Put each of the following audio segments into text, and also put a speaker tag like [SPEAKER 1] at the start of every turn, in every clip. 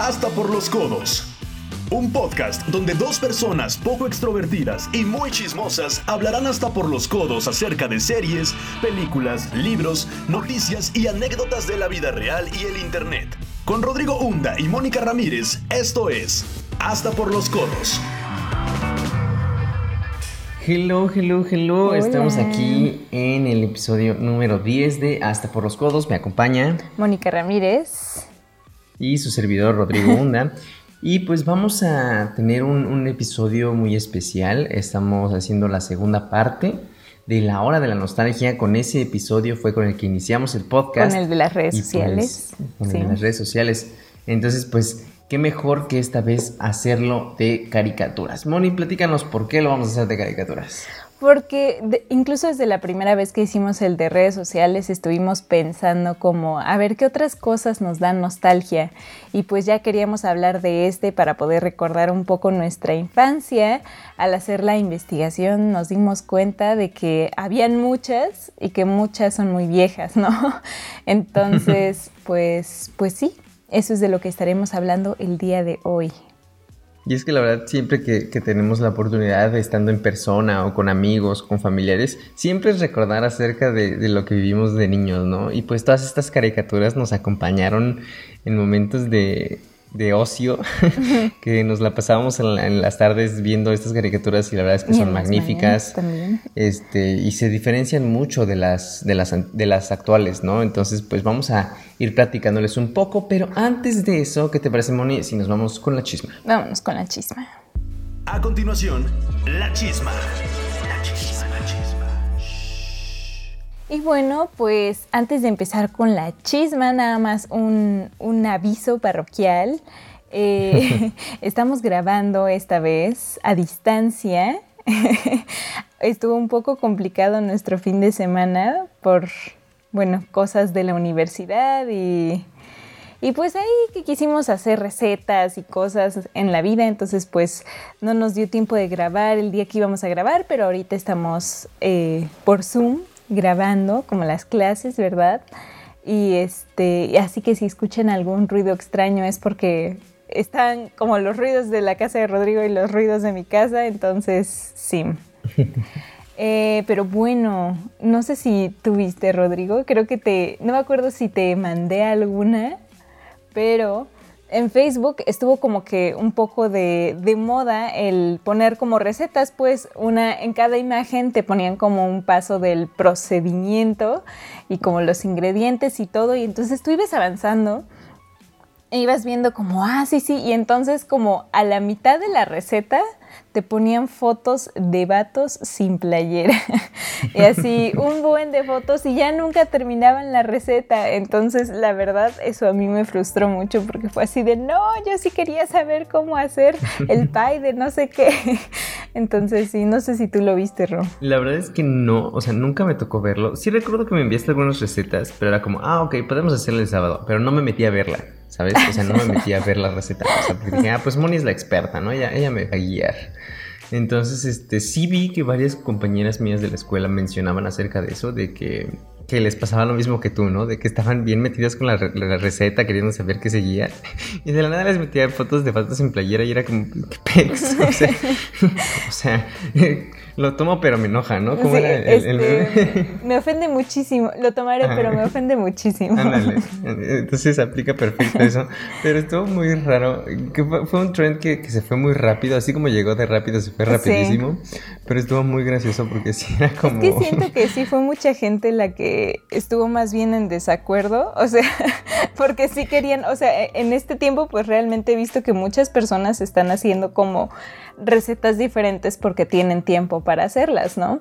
[SPEAKER 1] Hasta por los codos. Un podcast donde dos personas poco extrovertidas y muy chismosas hablarán hasta por los codos acerca de series, películas, libros, noticias y anécdotas de la vida real y el Internet. Con Rodrigo Hunda y Mónica Ramírez, esto es Hasta por los codos.
[SPEAKER 2] Hello, hello, hello. Estamos aquí en el episodio número 10 de Hasta por los codos. Me acompaña
[SPEAKER 3] Mónica Ramírez
[SPEAKER 2] y su servidor Rodrigo Hunda. Y pues vamos a tener un, episodio muy especial. Estamos haciendo la segunda parte de la hora de la nostalgia. Con ese episodio fue con el que iniciamos el podcast.
[SPEAKER 3] Con el de las redes pues, sociales.
[SPEAKER 2] con el de las redes sociales. Entonces, pues, qué mejor que esta vez hacerlo de caricaturas. Moni, platícanos por qué lo vamos a hacer de caricaturas
[SPEAKER 3] porque incluso desde la primera vez que hicimos el de redes sociales estuvimos pensando como a ver qué otras cosas nos dan nostalgia y pues ya queríamos hablar de este para poder recordar un poco nuestra infancia. Al hacer la investigación nos dimos cuenta de que habían muchas y que muchas son muy viejas, ¿no? Entonces, pues pues sí, eso es de lo que estaremos hablando el día de hoy.
[SPEAKER 2] Y es que la verdad, siempre que, tenemos la oportunidad de estando en persona o con amigos, con familiares, siempre es recordar acerca de, lo que vivimos de niños, ¿no? Y pues todas estas caricaturas nos acompañaron en momentos de, de ocio, que nos la pasábamos en, las tardes viendo estas caricaturas y la verdad es que son magníficas. Este, y se diferencian mucho de las, de, las, de las actuales, ¿no? Entonces, pues vamos a ir platicándoles un poco, pero antes de eso, ¿qué te parece, Moni, si nos vamos con la chisma?
[SPEAKER 3] Vámonos con la chisma.
[SPEAKER 1] A continuación. La chisma, la chisma.
[SPEAKER 3] Y bueno, pues antes de empezar con la chisma, nada más un, aviso parroquial. Eh, estamos grabando esta vez a distancia. Estuvo un poco complicado nuestro fin de semana por, bueno, cosas de la universidad y, y pues ahí que quisimos hacer recetas y cosas en la vida, entonces pues no nos dio tiempo de grabar el día que íbamos a grabar, pero ahorita estamos eh, por Zoom grabando como las clases, ¿verdad? Y este, así que si escuchan algún ruido extraño es porque están como los ruidos de la casa de Rodrigo y los ruidos de mi casa, entonces sí. Eh, pero bueno, no sé si tuviste, Rodrigo, creo que te, no me acuerdo si te mandé alguna, pero en Facebook estuvo como que un poco de, moda el poner como recetas, pues una en cada imagen te ponían como un paso del procedimiento y como los ingredientes y todo, y entonces tú ibas avanzando e ibas viendo como, ah, sí, sí, y entonces como a la mitad de la receta te ponían fotos de vatos sin playera. y así, un buen de fotos y ya nunca terminaban la receta. Entonces, la verdad, eso a mí me frustró mucho porque fue así de, no, yo sí quería saber cómo hacer el pie de no sé qué. Entonces, sí, no sé si tú lo viste, Ro.
[SPEAKER 2] La verdad es que no, o sea, nunca me tocó verlo. Sí recuerdo que me enviaste algunas recetas, pero era como, ah, ok, podemos hacerlo el sábado, pero no me metí a verla. ¿sabes? O sea, no me metí a ver la receta. O sea, porque dije, ah, pues Moni es la experta, ¿no? Ella, ella me va a guiar. Entonces, este, sí vi que varias compañeras mías de la escuela mencionaban acerca de eso, de que que les pasaba lo mismo que tú, ¿no? De que estaban bien metidas con la, receta, queriendo saber qué seguía. Y de la nada les metía fotos de faltas en playera y era como, ¿qué pex? O sea, lo tomo pero me enoja, ¿no? ¿Cómo era el,
[SPEAKER 3] este, Me ofende muchísimo. Lo tomaré, pero me ofende muchísimo. Ándale.
[SPEAKER 2] Entonces aplica perfecto eso. Pero estuvo muy raro. Que fue, un trend que, se fue muy rápido. Así como llegó de rápido, se fue rapidísimo. Pero estuvo muy gracioso porque sí era como...
[SPEAKER 3] Es que siento que sí fue mucha gente la que estuvo más bien en desacuerdo, o sea, porque sí querían, o sea, e, en este tiempo pues realmente he visto que muchas personas están haciendo como recetas diferentes porque tienen tiempo para hacerlas, ¿no?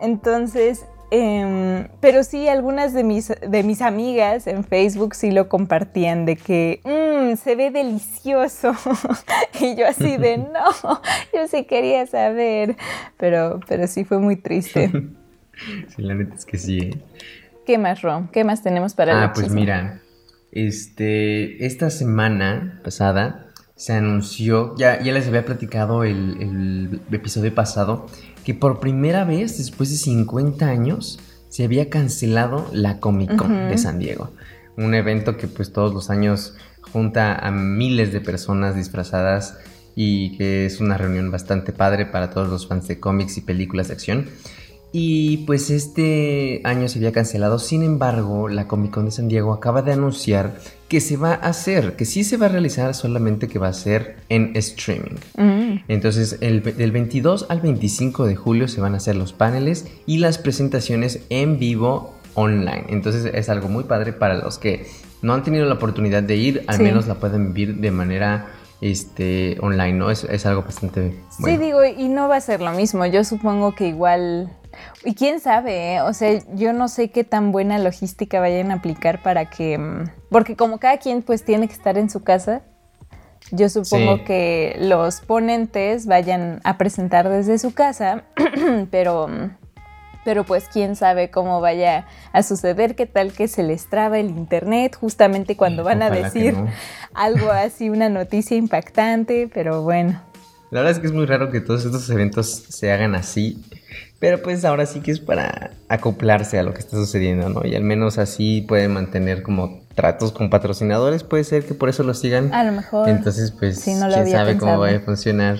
[SPEAKER 3] Entonces, em, pero sí, algunas de mis, de mis amigas en Facebook sí lo compartían de que mmm, se ve delicioso. y yo así de no, yo sí quería saber. Pero, pero sí fue muy triste.
[SPEAKER 2] Sí, la neta es que sí. ¿eh?
[SPEAKER 3] ¿Qué más, Ron? ¿Qué más tenemos para
[SPEAKER 2] Ah, pues mira, este, esta semana pasada se anunció, ya, ya les había platicado el, episodio pasado, que por primera vez después de 50 años se había cancelado la Comic Con de San Diego. un evento que pues todos los años junta a miles de personas disfrazadas y que es una reunión bastante padre para todos los fans de cómics y películas de acción. Y pues este año se había cancelado, sin embargo, la Comic Con de San Diego acaba de anunciar que se va a hacer, que sí se va a realizar, solamente que va a ser en streaming. Mm. Entonces, el, del 22 al 25 de julio se van a hacer los paneles y las presentaciones en vivo online. Entonces, es algo muy padre para los que no han tenido la oportunidad de ir, al menos la pueden vivir de manera este, online, ¿no? Es, es algo bastante...
[SPEAKER 3] Bueno. Sí, digo, y no va a ser lo mismo. Yo supongo que igual y quién sabe, ¿eh? o sea, yo no sé qué tan buena logística vayan a aplicar para que, mm, porque como cada quien pues tiene que estar en su casa, yo supongo que los ponentes vayan a presentar desde su casa, pero, pero pues quién sabe cómo vaya a suceder, qué tal que se les traba el internet justamente cuando van a decir algo así, una noticia impactante, pero bueno.
[SPEAKER 2] La verdad es que es muy raro que todos estos eventos se hagan así pero pues ahora sí que es para acoplarse a lo que está sucediendo, ¿no? Y al menos así pueden mantener como tratos con patrocinadores, puede ser que por eso lo sigan.
[SPEAKER 3] A lo mejor.
[SPEAKER 2] Entonces, pues, quién sabe cómo va a funcionar.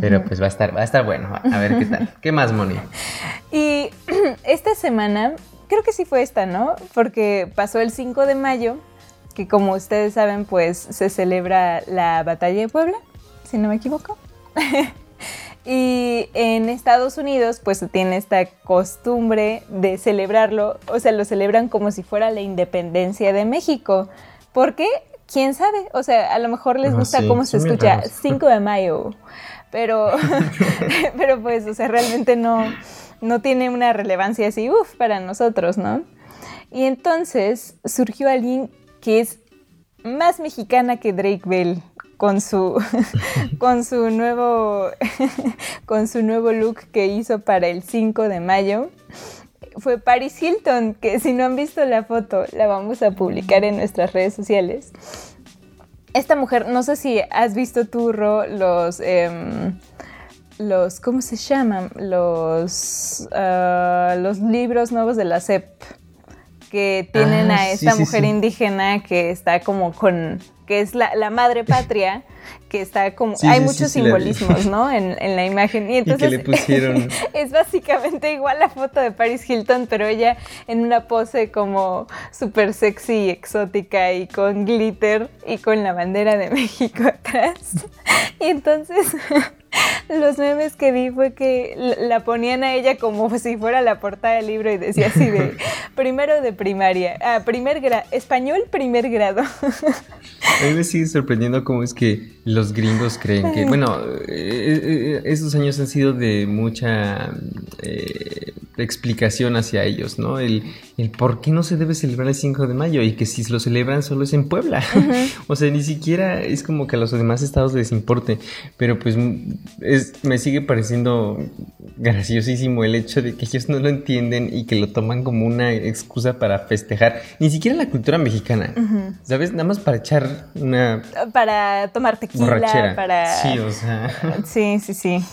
[SPEAKER 2] Pero pues va a estar, va a estar bueno. A ver qué tal. ¿Qué más, Moni?
[SPEAKER 3] Y esta semana, creo que sí fue esta, ¿no? Porque pasó el 5 de mayo, que como ustedes saben, pues se celebra la batalla de Puebla, si no me equivoco. Y en Estados Unidos pues tiene esta costumbre de celebrarlo, o sea, lo celebran como si fuera la independencia de México. ¿Por qué? ¿Quién sabe? O sea, a lo mejor les gusta cómo se escucha 5 de mayo, pero, pero pues, o sea, realmente no, no tiene una relevancia así, uff, para nosotros, ¿no? Y entonces surgió alguien que es más mexicana que Drake Bell con su, con su nuevo con su nuevo look que hizo para el 5 de mayo fue Paris Hilton, que si no han visto la foto, la vamos a publicar en nuestras redes sociales. Esta mujer, no sé si has visto tú, los, em, los, ¿cómo se llaman? Los, ah, los libros nuevos de la CEP, que tienen ah, a esta mujer indígena que está como con que es la, madre patria, que está como... hay muchos simbolismos, ¿no? En, la imagen. Y entonces
[SPEAKER 2] le pusieron...
[SPEAKER 3] es básicamente igual la foto de Paris Hilton, pero ella en una pose como súper sexy y exótica y con glitter y con la bandera de México atrás. y entonces... Los memes que vi fue que la ponían a ella como si fuera la portada del libro y decía así de primero de primaria, ah, primer grado, español primer grado.
[SPEAKER 2] A mí me sigue sorprendiendo cómo es que los gringos creen que, bueno, eh, eh, estos años han sido de mucha eh, explicación hacia ellos, ¿no? El, el, por qué no se debe celebrar el 5 de mayo y que si lo celebran solo es en Puebla. o sea, ni siquiera es como que a los demás estados les importe, pero pues me sigue pareciendo graciosísimo el hecho de que ellos no lo entienden y que lo toman como una excusa para festejar, ni siquiera la cultura mexicana, ¿sabes? Nada más para echar una...
[SPEAKER 3] Para tomar tequila, para...
[SPEAKER 2] Sí, o sea...
[SPEAKER 3] Sí, sí, sí.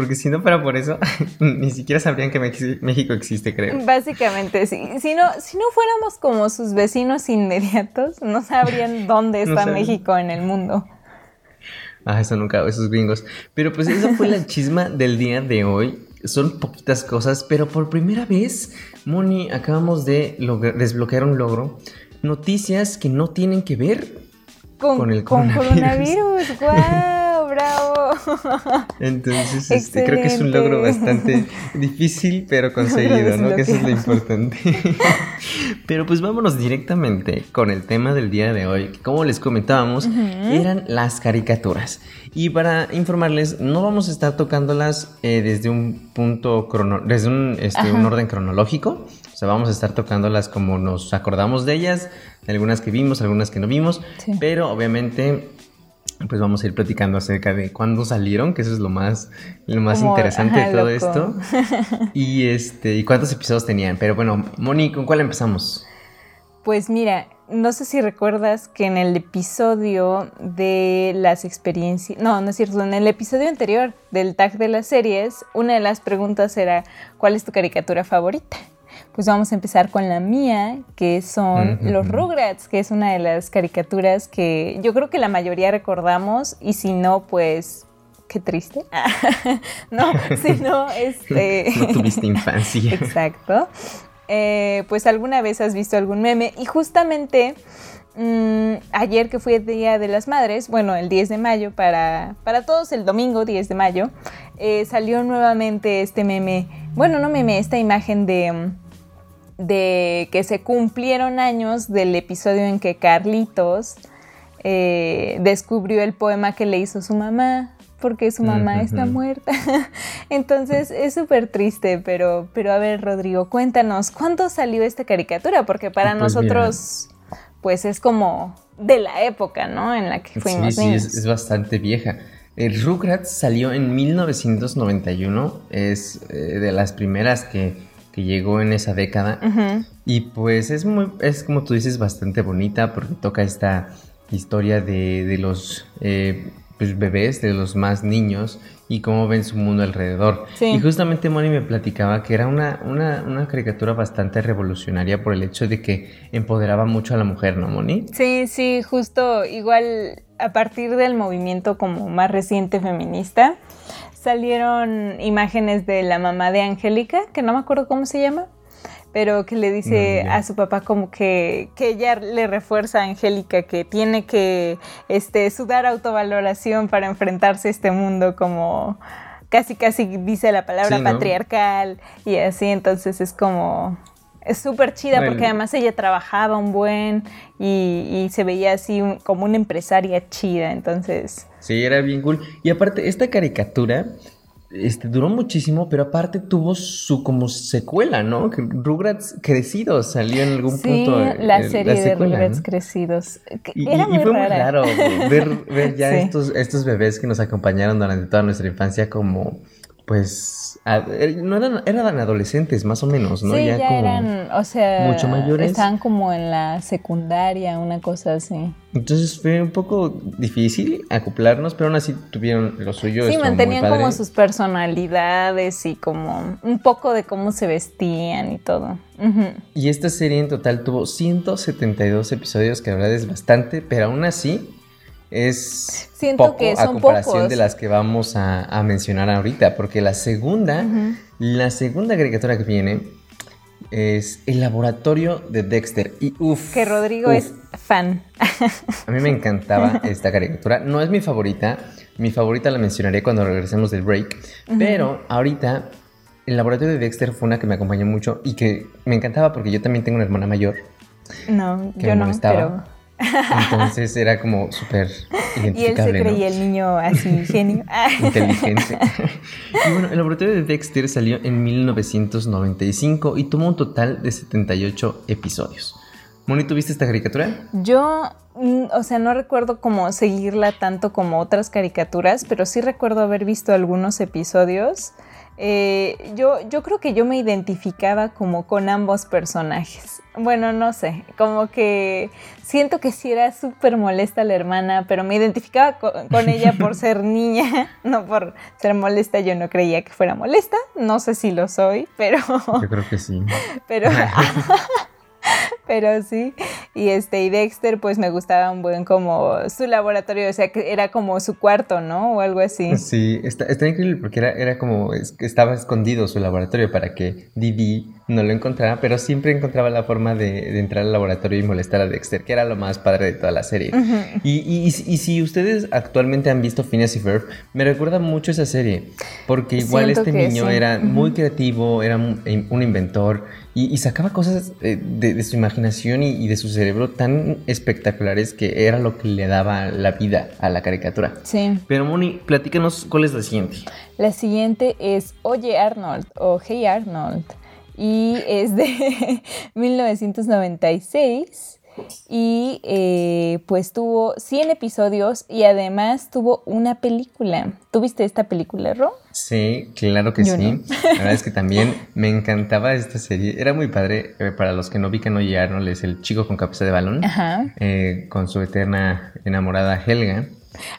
[SPEAKER 2] Porque si no fuera por eso, ni siquiera sabrían que México existe, creo.
[SPEAKER 3] Básicamente, sí. Si no, si no fuéramos como sus vecinos inmediatos, no sabrían dónde está México en el mundo.
[SPEAKER 2] Ah, eso nunca, esos gringos. Pero pues esa fue la chisma del día de hoy. Son poquitas cosas, pero por primera vez, Moni, acabamos de desbloquear un logro. Noticias que no tienen que ver con, el coronavirus. Con coronavirus,
[SPEAKER 3] bravo.
[SPEAKER 2] Entonces, este, creo que es un logro bastante difícil, pero conseguido, ¿no? Que eso es lo importante. pero pues vámonos directamente con el tema del día de hoy, como les comentábamos, eran las caricaturas. Y para informarles, no vamos a estar tocándolas eh, desde un punto crono desde un, este, un orden cronológico. O sea, vamos a estar tocándolas como nos acordamos de ellas, algunas que vimos, algunas que no vimos, pero obviamente pues vamos a ir platicando acerca de cuándo salieron, que eso es lo más, lo más interesante de todo esto. Y este, y cuántos episodios tenían. Pero bueno, Moni, ¿con cuál empezamos?
[SPEAKER 3] Pues mira, no sé si recuerdas que en el episodio de las experiencias, no, no es cierto, en el episodio anterior del tag de las series, una de las preguntas era ¿cuál es tu caricatura favorita? Pues vamos a empezar con la mía, que son los Rugrats, que es una de las caricaturas que yo creo que la mayoría recordamos y si no, pues qué triste. no, si no, este...
[SPEAKER 2] no tuviste infancia.
[SPEAKER 3] Exacto. Eh, pues alguna vez has visto algún meme y justamente mm, ayer que fue el Día de las Madres, bueno, el 10 de mayo, para, para todos el domingo 10 de mayo, eh, salió nuevamente este meme, bueno, no meme, esta imagen de, de que se cumplieron años del episodio en que Carlitos eh, descubrió el poema que le hizo su mamá porque su mamá está muerta. Entonces es súper triste, pero, pero a ver, Rodrigo, cuéntanos, ¿cuándo salió esta caricatura? Porque para pues nosotros, pues es como de la época, ¿no? En la que fuimos.
[SPEAKER 2] Sí, sí, es, bastante vieja. El Rugrats salió en 1991, es eh, de las primeras que, que, llegó en esa década. Y pues es muy, es como tú dices, bastante bonita porque toca esta historia de, de los eh, pues, bebés, de los más niños y cómo ven su mundo alrededor. Y justamente Moni me platicaba que era una, una, caricatura bastante revolucionaria por el hecho de que empoderaba mucho a la mujer, ¿no, Moni?
[SPEAKER 3] Sí, sí, justo igual a partir del movimiento como más reciente feminista, salieron imágenes de la mamá de Angélica, que no me acuerdo cómo se llama pero que le dice a su papá como que, que, ella le refuerza a Angélica que tiene que este, sudar autovaloración para enfrentarse a este mundo como casi casi dice la palabra patriarcal y así, entonces es como... Es súper chida porque además ella trabajaba un buen y, se veía así como una empresaria chida, entonces...
[SPEAKER 2] Sí, era bien cool. Y aparte, esta caricatura este, duró muchísimo, pero aparte tuvo su como secuela, ¿no? Que Rugrats Crecidos salió en algún punto.
[SPEAKER 3] La serie de Rugrats Crecidos.
[SPEAKER 2] Y, Era muy fue muy raro ver, ver ya estos, estos bebés que nos acompañaron durante toda nuestra infancia como pues er, no eran, eran adolescentes más o menos, ¿no?
[SPEAKER 3] Sí, ya, eran, o sea, mucho mayores. Estaban como en la secundaria, una cosa así.
[SPEAKER 2] Entonces fue un poco difícil acoplarnos, pero aún así tuvieron lo suyo.
[SPEAKER 3] Sí, mantenían como sus personalidades y como un poco de cómo se vestían y todo.
[SPEAKER 2] Y esta serie en total tuvo 172 episodios, que la verdad es bastante, pero aún así es Siento poco que son a comparación de las que vamos a, mencionar ahorita, porque la segunda, la segunda caricatura que viene es El Laboratorio de Dexter. Y uff.
[SPEAKER 3] Que Rodrigo es fan.
[SPEAKER 2] a mí me encantaba esta caricatura. No es mi favorita. Mi favorita la mencionaré cuando regresemos del break. Pero ahorita, El Laboratorio de Dexter fue una que me acompañó mucho y que me encantaba porque yo también tengo una hermana mayor.
[SPEAKER 3] No, yo no, pero
[SPEAKER 2] entonces era como súper identificable.
[SPEAKER 3] Y él se creía el niño así genio.
[SPEAKER 2] Inteligente. y bueno, el laboratorio de Dexter salió en 1995 y tuvo un total de 78 episodios. Moni, ¿tuviste esta caricatura?
[SPEAKER 3] Yo, mm, o sea, no recuerdo cómo seguirla tanto como otras caricaturas, pero sí recuerdo haber visto algunos episodios. Eh, yo, yo creo que yo me identificaba como con ambos personajes. Bueno, no sé, como que siento que sí era súper molesta la hermana, pero me identificaba con, ella por ser niña, no por ser molesta. Yo no creía que fuera molesta, no sé si lo soy, pero...
[SPEAKER 2] Yo creo que sí.
[SPEAKER 3] Pero... pero sí. Y este, y Dexter, pues me gustaba un buen como su laboratorio, o sea, que era como su cuarto, ¿no? O algo así.
[SPEAKER 2] Sí, está, está increíble porque era, era como, estaba escondido su laboratorio para que Didi no lo encontraba, pero siempre encontraba la forma de, entrar al laboratorio y molestar a Dexter, que era lo más padre de toda la serie. y, y, y, si ustedes actualmente han visto Phineas y Ferb, me recuerda mucho esa serie, porque igual este niño era muy creativo, era un, inventor y, sacaba cosas eh, de, su imaginación y, de su cerebro tan espectaculares que era lo que le daba la vida a la caricatura.
[SPEAKER 3] Sí.
[SPEAKER 2] Pero Moni, platícanos cuál es la siguiente.
[SPEAKER 3] La siguiente es Oye Arnold o Hey Arnold y es de 1996 y eh, pues tuvo 100 episodios y además tuvo una película. ¿Tuviste esta película, Ro?
[SPEAKER 2] Sí, claro que sí. La verdad es que también me encantaba esta serie. Era muy padre. Eh, para los que no vi que no es el chico con cabeza de balón. Eh, con su eterna enamorada Helga.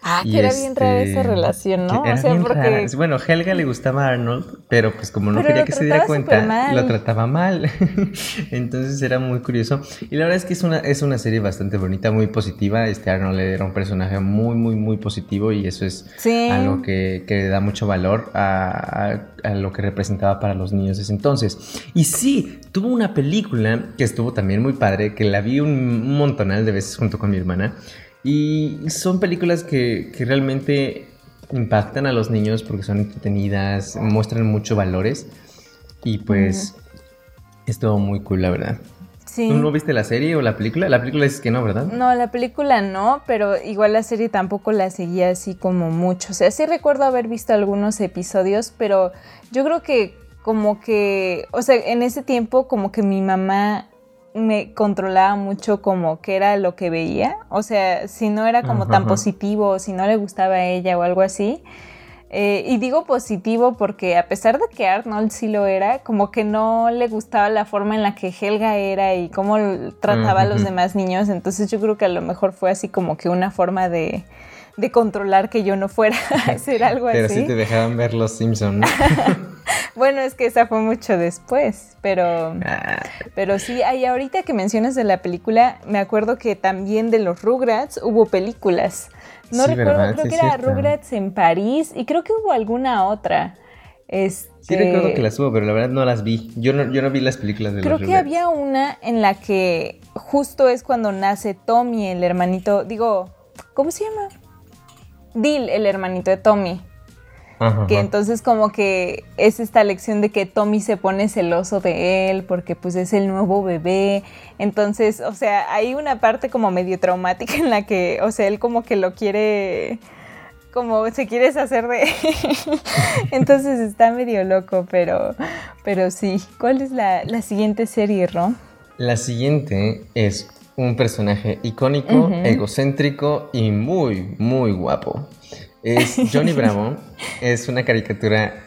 [SPEAKER 3] Ah, que era bien rara esa
[SPEAKER 2] este,
[SPEAKER 3] relación, ¿no? O sea, porque...
[SPEAKER 2] rara. Bueno, Helga le gustaba a Arnold, pero pues como no
[SPEAKER 3] Pero
[SPEAKER 2] quería que se diera cuenta, lo trataba mal. Entonces era muy curioso. Y la verdad es que es una, es una serie bastante bonita, muy positiva. Este Arnold era un personaje muy, muy, muy positivo y eso es
[SPEAKER 3] Sí.
[SPEAKER 2] algo que, que da mucho valor a, a- a lo que representaba para los niños ese entonces. Y sí, tuvo una película que estuvo también muy padre, que la vi un montonal de veces junto con mi hermana. Y son películas que, que realmente impactan a los niños porque son entretenidas, muestran muchos valores. Y pues estuvo muy cool, la verdad.
[SPEAKER 3] Sí.
[SPEAKER 2] ¿Tú no viste la serie o la película? La película es que no, ¿verdad?
[SPEAKER 3] No, la película no, pero igual la serie tampoco la seguía así como mucho. O sea, sí recuerdo haber visto algunos episodios, pero yo creo que como que, o sea, en ese tiempo como que mi mamá me controlaba mucho como que era lo que veía. O sea, si no era como
[SPEAKER 2] Ajá,
[SPEAKER 3] tan
[SPEAKER 2] ajá.
[SPEAKER 3] positivo, si no le gustaba a ella o algo así. Eh, y digo positivo porque a pesar de que Arnold sí lo era, como que no le gustaba la forma en la que Helga era y cómo trataba a los demás niños. Entonces yo creo que a lo mejor fue así como que una forma de, de controlar que yo no fuera a hacer algo
[SPEAKER 2] Pero
[SPEAKER 3] así.
[SPEAKER 2] sí te dejaban ver Los Simpsons. ¿no?
[SPEAKER 3] Bueno, es que esa fue mucho después, pero...
[SPEAKER 2] Ah,
[SPEAKER 3] Pero sí, ahí ahorita que mencionas de la película, me acuerdo que también de los Rugrats hubo películas. No
[SPEAKER 2] Sí,
[SPEAKER 3] recuerdo,
[SPEAKER 2] ¿verdad?
[SPEAKER 3] creo
[SPEAKER 2] Sí,
[SPEAKER 3] que era
[SPEAKER 2] cierto.
[SPEAKER 3] Rugrats en París y creo que hubo alguna otra. Este,
[SPEAKER 2] sí recuerdo que las hubo, pero la verdad no las vi. Yo no, yo no vi las películas de
[SPEAKER 3] Creo
[SPEAKER 2] los
[SPEAKER 3] que
[SPEAKER 2] Rugrats.
[SPEAKER 3] había una en la que justo es cuando nace Tommy, el hermanito, digo, ¿cómo se llama? Dil, el hermanito de Tommy.
[SPEAKER 2] Ajá,
[SPEAKER 3] Que entonces como que es esta lección de que Tommy se pone celoso de él porque pues es el nuevo bebé. Entonces, o sea, hay una parte como medio traumática en la que, o sea, él como que lo quiere, como se quiere deshacer de él. Entonces está medio loco, pero, pero sí. ¿Cuál es la, la siguiente serie, Ro?
[SPEAKER 2] La siguiente es un personaje icónico, egocéntrico y muy, muy guapo. Es Johnny Bravo. es una caricatura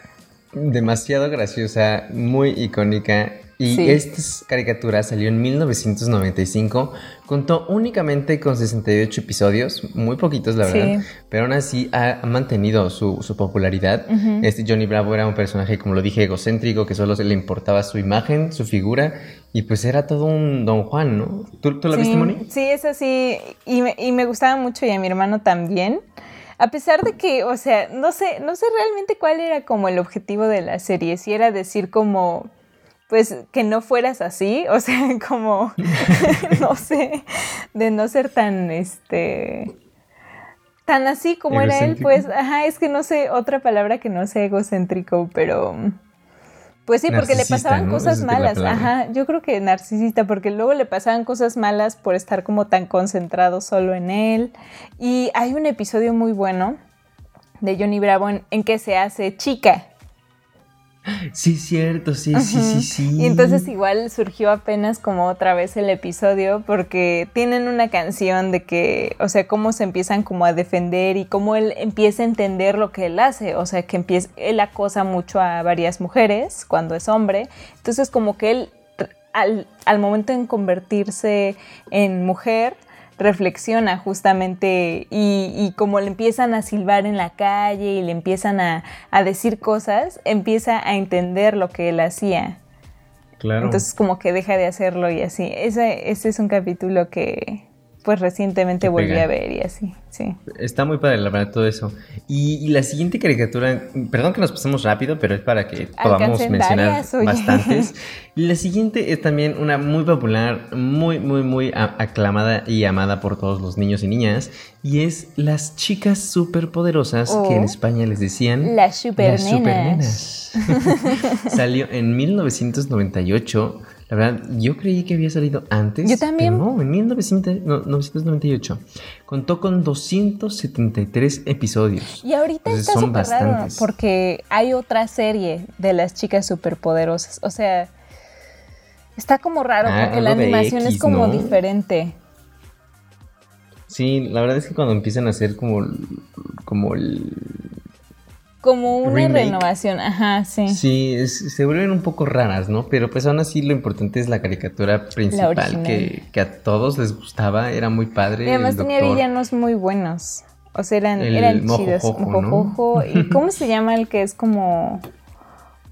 [SPEAKER 2] demasiado graciosa, muy icónica. Y
[SPEAKER 3] Sí.
[SPEAKER 2] esta caricatura salió en 1995. Contó únicamente con 68 episodios, muy poquitos la
[SPEAKER 3] Sí.
[SPEAKER 2] verdad, pero aún así ha mantenido su, su popularidad.
[SPEAKER 3] Ujú.
[SPEAKER 2] Este Johnny Bravo era un personaje, como lo dije, egocéntrico, que solo se le importaba su imagen, su figura, y pues era todo un Don Juan, ¿no? ¿Tú, tú la
[SPEAKER 3] sí,
[SPEAKER 2] viste, Moni?
[SPEAKER 3] Sí, es así. Y me, y me gustaba mucho y a mi hermano también. A pesar de que, o sea, no sé, no sé realmente cuál era como el objetivo de la serie. Si era decir como, pues, que no fueras así. O sea, como, no sé, de no ser tan, este, tan así como era él. Pues, ajá, es que no sé otra palabra que no sea egocéntrico, pero... Pues sí, porque le pasaban
[SPEAKER 2] ¿no?
[SPEAKER 3] cosas
[SPEAKER 2] es
[SPEAKER 3] malas. Ajá, yo creo que narcisista, porque luego le pasaban cosas malas por estar como tan concentrado solo en él. Y hay un episodio muy bueno de Johnny Bravo en, en que se hace chica.
[SPEAKER 2] Sí, cierto, sí, sí, sí, sí.
[SPEAKER 3] Y entonces igual surgió apenas como otra vez el episodio porque tienen una canción de que, o sea, cómo se empiezan como a defender y cómo él empieza a entender lo que él hace, o sea, que empieza, él acosa mucho a varias mujeres cuando es hombre, entonces como que él al, al momento en convertirse en mujer, reflexiona justamente y, y como le empiezan a silbar en la calle y le empiezan a, a decir cosas, empieza a entender lo que él hacía.
[SPEAKER 2] Claro.
[SPEAKER 3] Entonces como que deja de hacerlo y así. Ese, ese es un capítulo que pues recientemente
[SPEAKER 2] Te
[SPEAKER 3] volví a ver y así, sí.
[SPEAKER 2] Está muy padre, la verdad, todo eso. Y, y la siguiente caricatura, perdón que nos pasemos rápido, pero es para que podamos mencionar bastantes. La siguiente es también una muy popular, muy, muy, muy aclamada y amada por todos los niños y niñas. Y es Las Chicas Superpoderosas,
[SPEAKER 3] O
[SPEAKER 2] que en España les decían...
[SPEAKER 3] Las supernenas.
[SPEAKER 2] supernenas. Salió en 1998. La verdad, yo creí que había salido antes.
[SPEAKER 3] Yo también.
[SPEAKER 2] pero no, en 1900 no, 1998. Contó con 273 episodios.
[SPEAKER 3] Y ahorita
[SPEAKER 2] Entonces,
[SPEAKER 3] está súper raro porque hay otra serie de las chicas superpoderosas. O sea, está como raro
[SPEAKER 2] Ah,
[SPEAKER 3] porque la animación es como
[SPEAKER 2] ¿no?
[SPEAKER 3] diferente.
[SPEAKER 2] Sí, la verdad es que cuando empiezan a hacer como, como el...
[SPEAKER 3] Como una
[SPEAKER 2] Remake.
[SPEAKER 3] renovación, ajá, sí.
[SPEAKER 2] Sí, es- se vuelven un poco raras, ¿no? Pero pues aún así lo importante es la caricatura principal que, que a todos les gustaba, era muy padre.
[SPEAKER 3] Y además tenía villanos muy buenos. O sea, eran,
[SPEAKER 2] El
[SPEAKER 3] eran chidos.
[SPEAKER 2] Jojo,
[SPEAKER 3] Mojo
[SPEAKER 2] ¿no?
[SPEAKER 3] ¿Y cómo se llama el que es como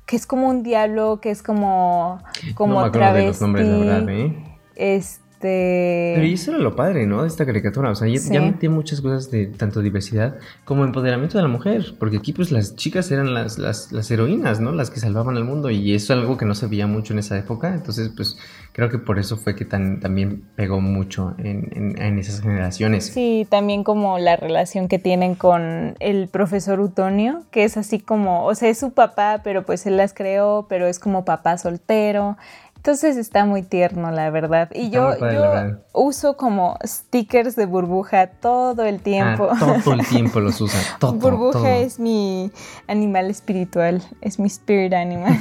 [SPEAKER 3] que es como un diablo, que es como como
[SPEAKER 2] no me acuerdo de los nombres, la
[SPEAKER 3] travesti?
[SPEAKER 2] verdad, ¿eh?
[SPEAKER 3] Este
[SPEAKER 2] Pero y eso era lo padre, ¿no? De esta caricatura. O sea, ya,
[SPEAKER 3] Sí.
[SPEAKER 2] ya metía muchas cosas de tanto diversidad como empoderamiento de la mujer. Porque aquí, pues, las chicas eran las, las, las heroínas, ¿no? Las que salvaban al mundo. Y eso es algo que no se veía mucho en esa época. Entonces, pues, creo que por eso fue que tan, también pegó mucho en, en- en esas generaciones.
[SPEAKER 3] Sí, también como la relación que tienen con el profesor Utonio, que es así como, o sea, es su papá, pero pues él las creó, pero es como papá soltero. Entonces está muy tierno, la verdad. Y yo, yo uso como stickers de burbuja todo el tiempo.
[SPEAKER 2] Ah, todo el tiempo los usa. Todo,
[SPEAKER 3] Burbuja
[SPEAKER 2] todo.
[SPEAKER 3] es mi animal espiritual, es mi spirit animal.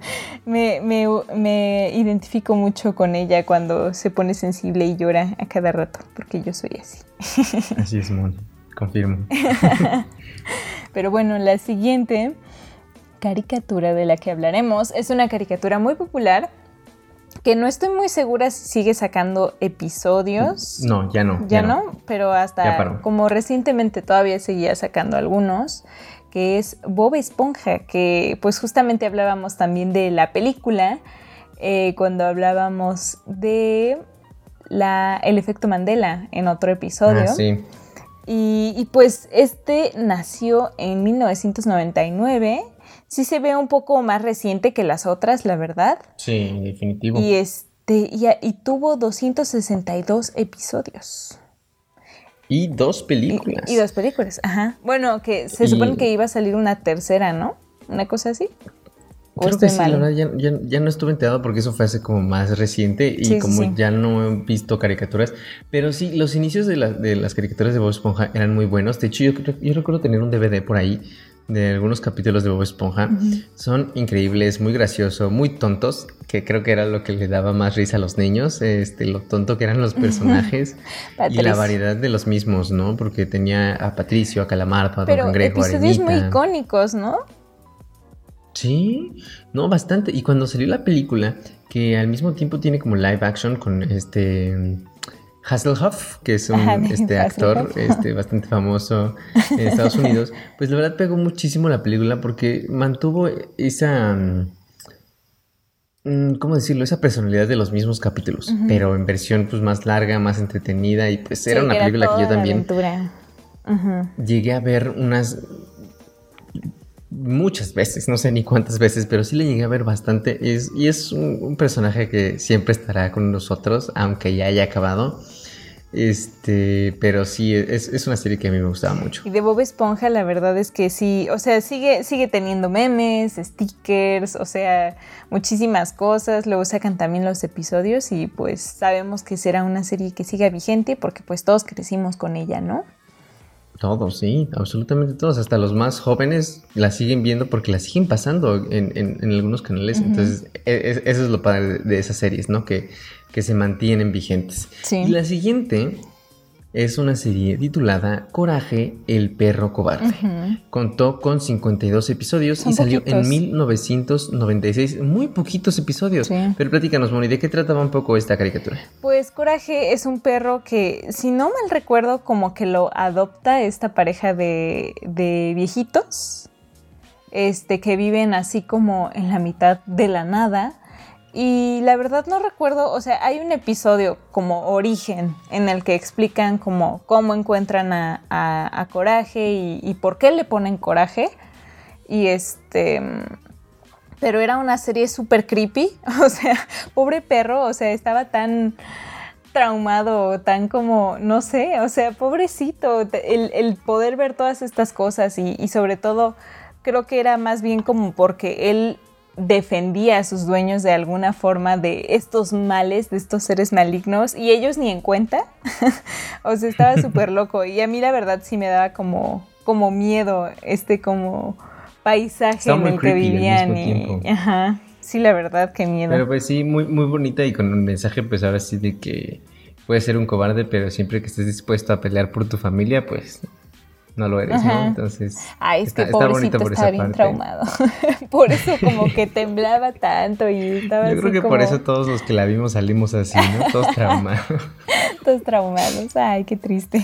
[SPEAKER 3] me, me- me identifico mucho con ella cuando se pone sensible y llora a cada rato, porque yo soy así.
[SPEAKER 2] Así es, Mon. Confirmo.
[SPEAKER 3] Pero bueno, la siguiente caricatura de la que hablaremos es una caricatura muy popular que no estoy muy segura si sigue sacando episodios.
[SPEAKER 2] No, ya no.
[SPEAKER 3] Ya no, pero hasta como recientemente todavía seguía sacando algunos, que es Bob Esponja, que pues justamente hablábamos también de la película eh, cuando hablábamos de la, el efecto Mandela en otro episodio.
[SPEAKER 2] Ah, sí.
[SPEAKER 3] Y, y, pues este nació en 1999. Sí se ve un poco más reciente que las otras, la verdad.
[SPEAKER 2] Sí, definitivo.
[SPEAKER 3] Y este y, y tuvo 262 episodios.
[SPEAKER 2] Y dos
[SPEAKER 3] Y,
[SPEAKER 2] películas.
[SPEAKER 3] y dos películas, ajá. Bueno, que se supone que iba a salir una tercera, ¿no? Una cosa así. ¿O
[SPEAKER 2] Creo que sí, la verdad ya, ya- ya no estuve enterado porque eso fue hace como más reciente y
[SPEAKER 3] Sí,
[SPEAKER 2] como
[SPEAKER 3] sí.
[SPEAKER 2] ya no he visto caricaturas. Pero sí, los inicios de, la- de las caricaturas de Bob Esponja eran muy buenos. De hecho, yo, yo recuerdo tener un DVD por ahí de algunos capítulos de Bob Esponja. Son increíbles, muy graciosos, muy tontos, que creo que era lo que le daba más risa a los niños, este, lo tonto que eran los personajes y la variedad de los mismos, ¿no? Porque tenía a Patricio, a Calamardo, a Don
[SPEAKER 3] Pero episodios muy icónicos, ¿no?
[SPEAKER 2] Sí, no, bastante. Y cuando salió la película, que al mismo tiempo tiene como live action con este Hasselhoff, que es un
[SPEAKER 3] Ajá,
[SPEAKER 2] este, actor este, bastante famoso en Estados Unidos, pues la verdad pegó muchísimo la película porque mantuvo esa, mm, ¿cómo decirlo? Esa personalidad de los mismos capítulos, pero en versión pues más larga, más entretenida y pues era una película que yo también llegué a ver unas muchas veces, no sé ni cuántas veces, pero sí le llegué a ver bastante. Es, y es un, un personaje que siempre estará con nosotros, aunque ya haya acabado. Este, pero sí, es, es una serie que a mí me gustaba mucho.
[SPEAKER 3] Y de Bob Esponja, la verdad es que sí, o sea, sigue, sigue teniendo memes, stickers, o sea, muchísimas cosas. Luego sacan también los episodios y pues sabemos que será una serie que siga vigente porque pues todos crecimos con ella, ¿no?
[SPEAKER 2] Todos, sí, absolutamente todos, hasta los más jóvenes la siguen viendo porque la siguen pasando en, en- en algunos canales. Entonces, e- e- eso es lo padre de, de esas series, ¿no? Que, que se mantienen vigentes.
[SPEAKER 3] Sí.
[SPEAKER 2] Y la siguiente es una serie titulada Coraje, el perro cobarde. Contó con 52 episodios
[SPEAKER 3] Son
[SPEAKER 2] y salió
[SPEAKER 3] poquitos.
[SPEAKER 2] en 1996. Muy poquitos episodios.
[SPEAKER 3] Sí.
[SPEAKER 2] Pero platícanos, Moni, ¿de qué trataba un poco esta caricatura?
[SPEAKER 3] Pues Coraje es un perro que, si no mal recuerdo, como que lo adopta esta pareja de, de viejitos, este, que viven así como en la mitad de la nada. Y la verdad no recuerdo, o sea, hay un episodio como origen en el que explican como cómo encuentran a, a- Coraje y, por qué le ponen Coraje. Y este, pero era una serie súper creepy, o sea, pobre perro, o sea, estaba tan traumado, tan como, no sé, o sea, pobrecito, el, el poder ver todas estas cosas y sobre todo creo que era más bien como porque él defendía a sus dueños de alguna forma de estos males, de estos seres malignos y ellos ni en cuenta, o sea, estaba súper loco. Y a mí la verdad sí me daba como, como miedo este como paisaje en el que vivían y, ajá, sí la verdad que miedo.
[SPEAKER 2] Pero pues sí, muy, muy bonita y con un mensaje, pues ahora sí de que puedes ser un cobarde, pero siempre que estés dispuesto a pelear por tu familia, pues no lo eres, ¿no? Entonces,
[SPEAKER 3] Ay, es
[SPEAKER 2] está,
[SPEAKER 3] que
[SPEAKER 2] está
[SPEAKER 3] pobrecito
[SPEAKER 2] bonito por
[SPEAKER 3] bien
[SPEAKER 2] parte.
[SPEAKER 3] traumado. por eso como que temblaba tanto y estaba
[SPEAKER 2] Yo creo
[SPEAKER 3] así
[SPEAKER 2] que
[SPEAKER 3] como
[SPEAKER 2] por eso todos los que la vimos salimos así, ¿no? Todos traumados.
[SPEAKER 3] todos traumados. Ay, qué triste.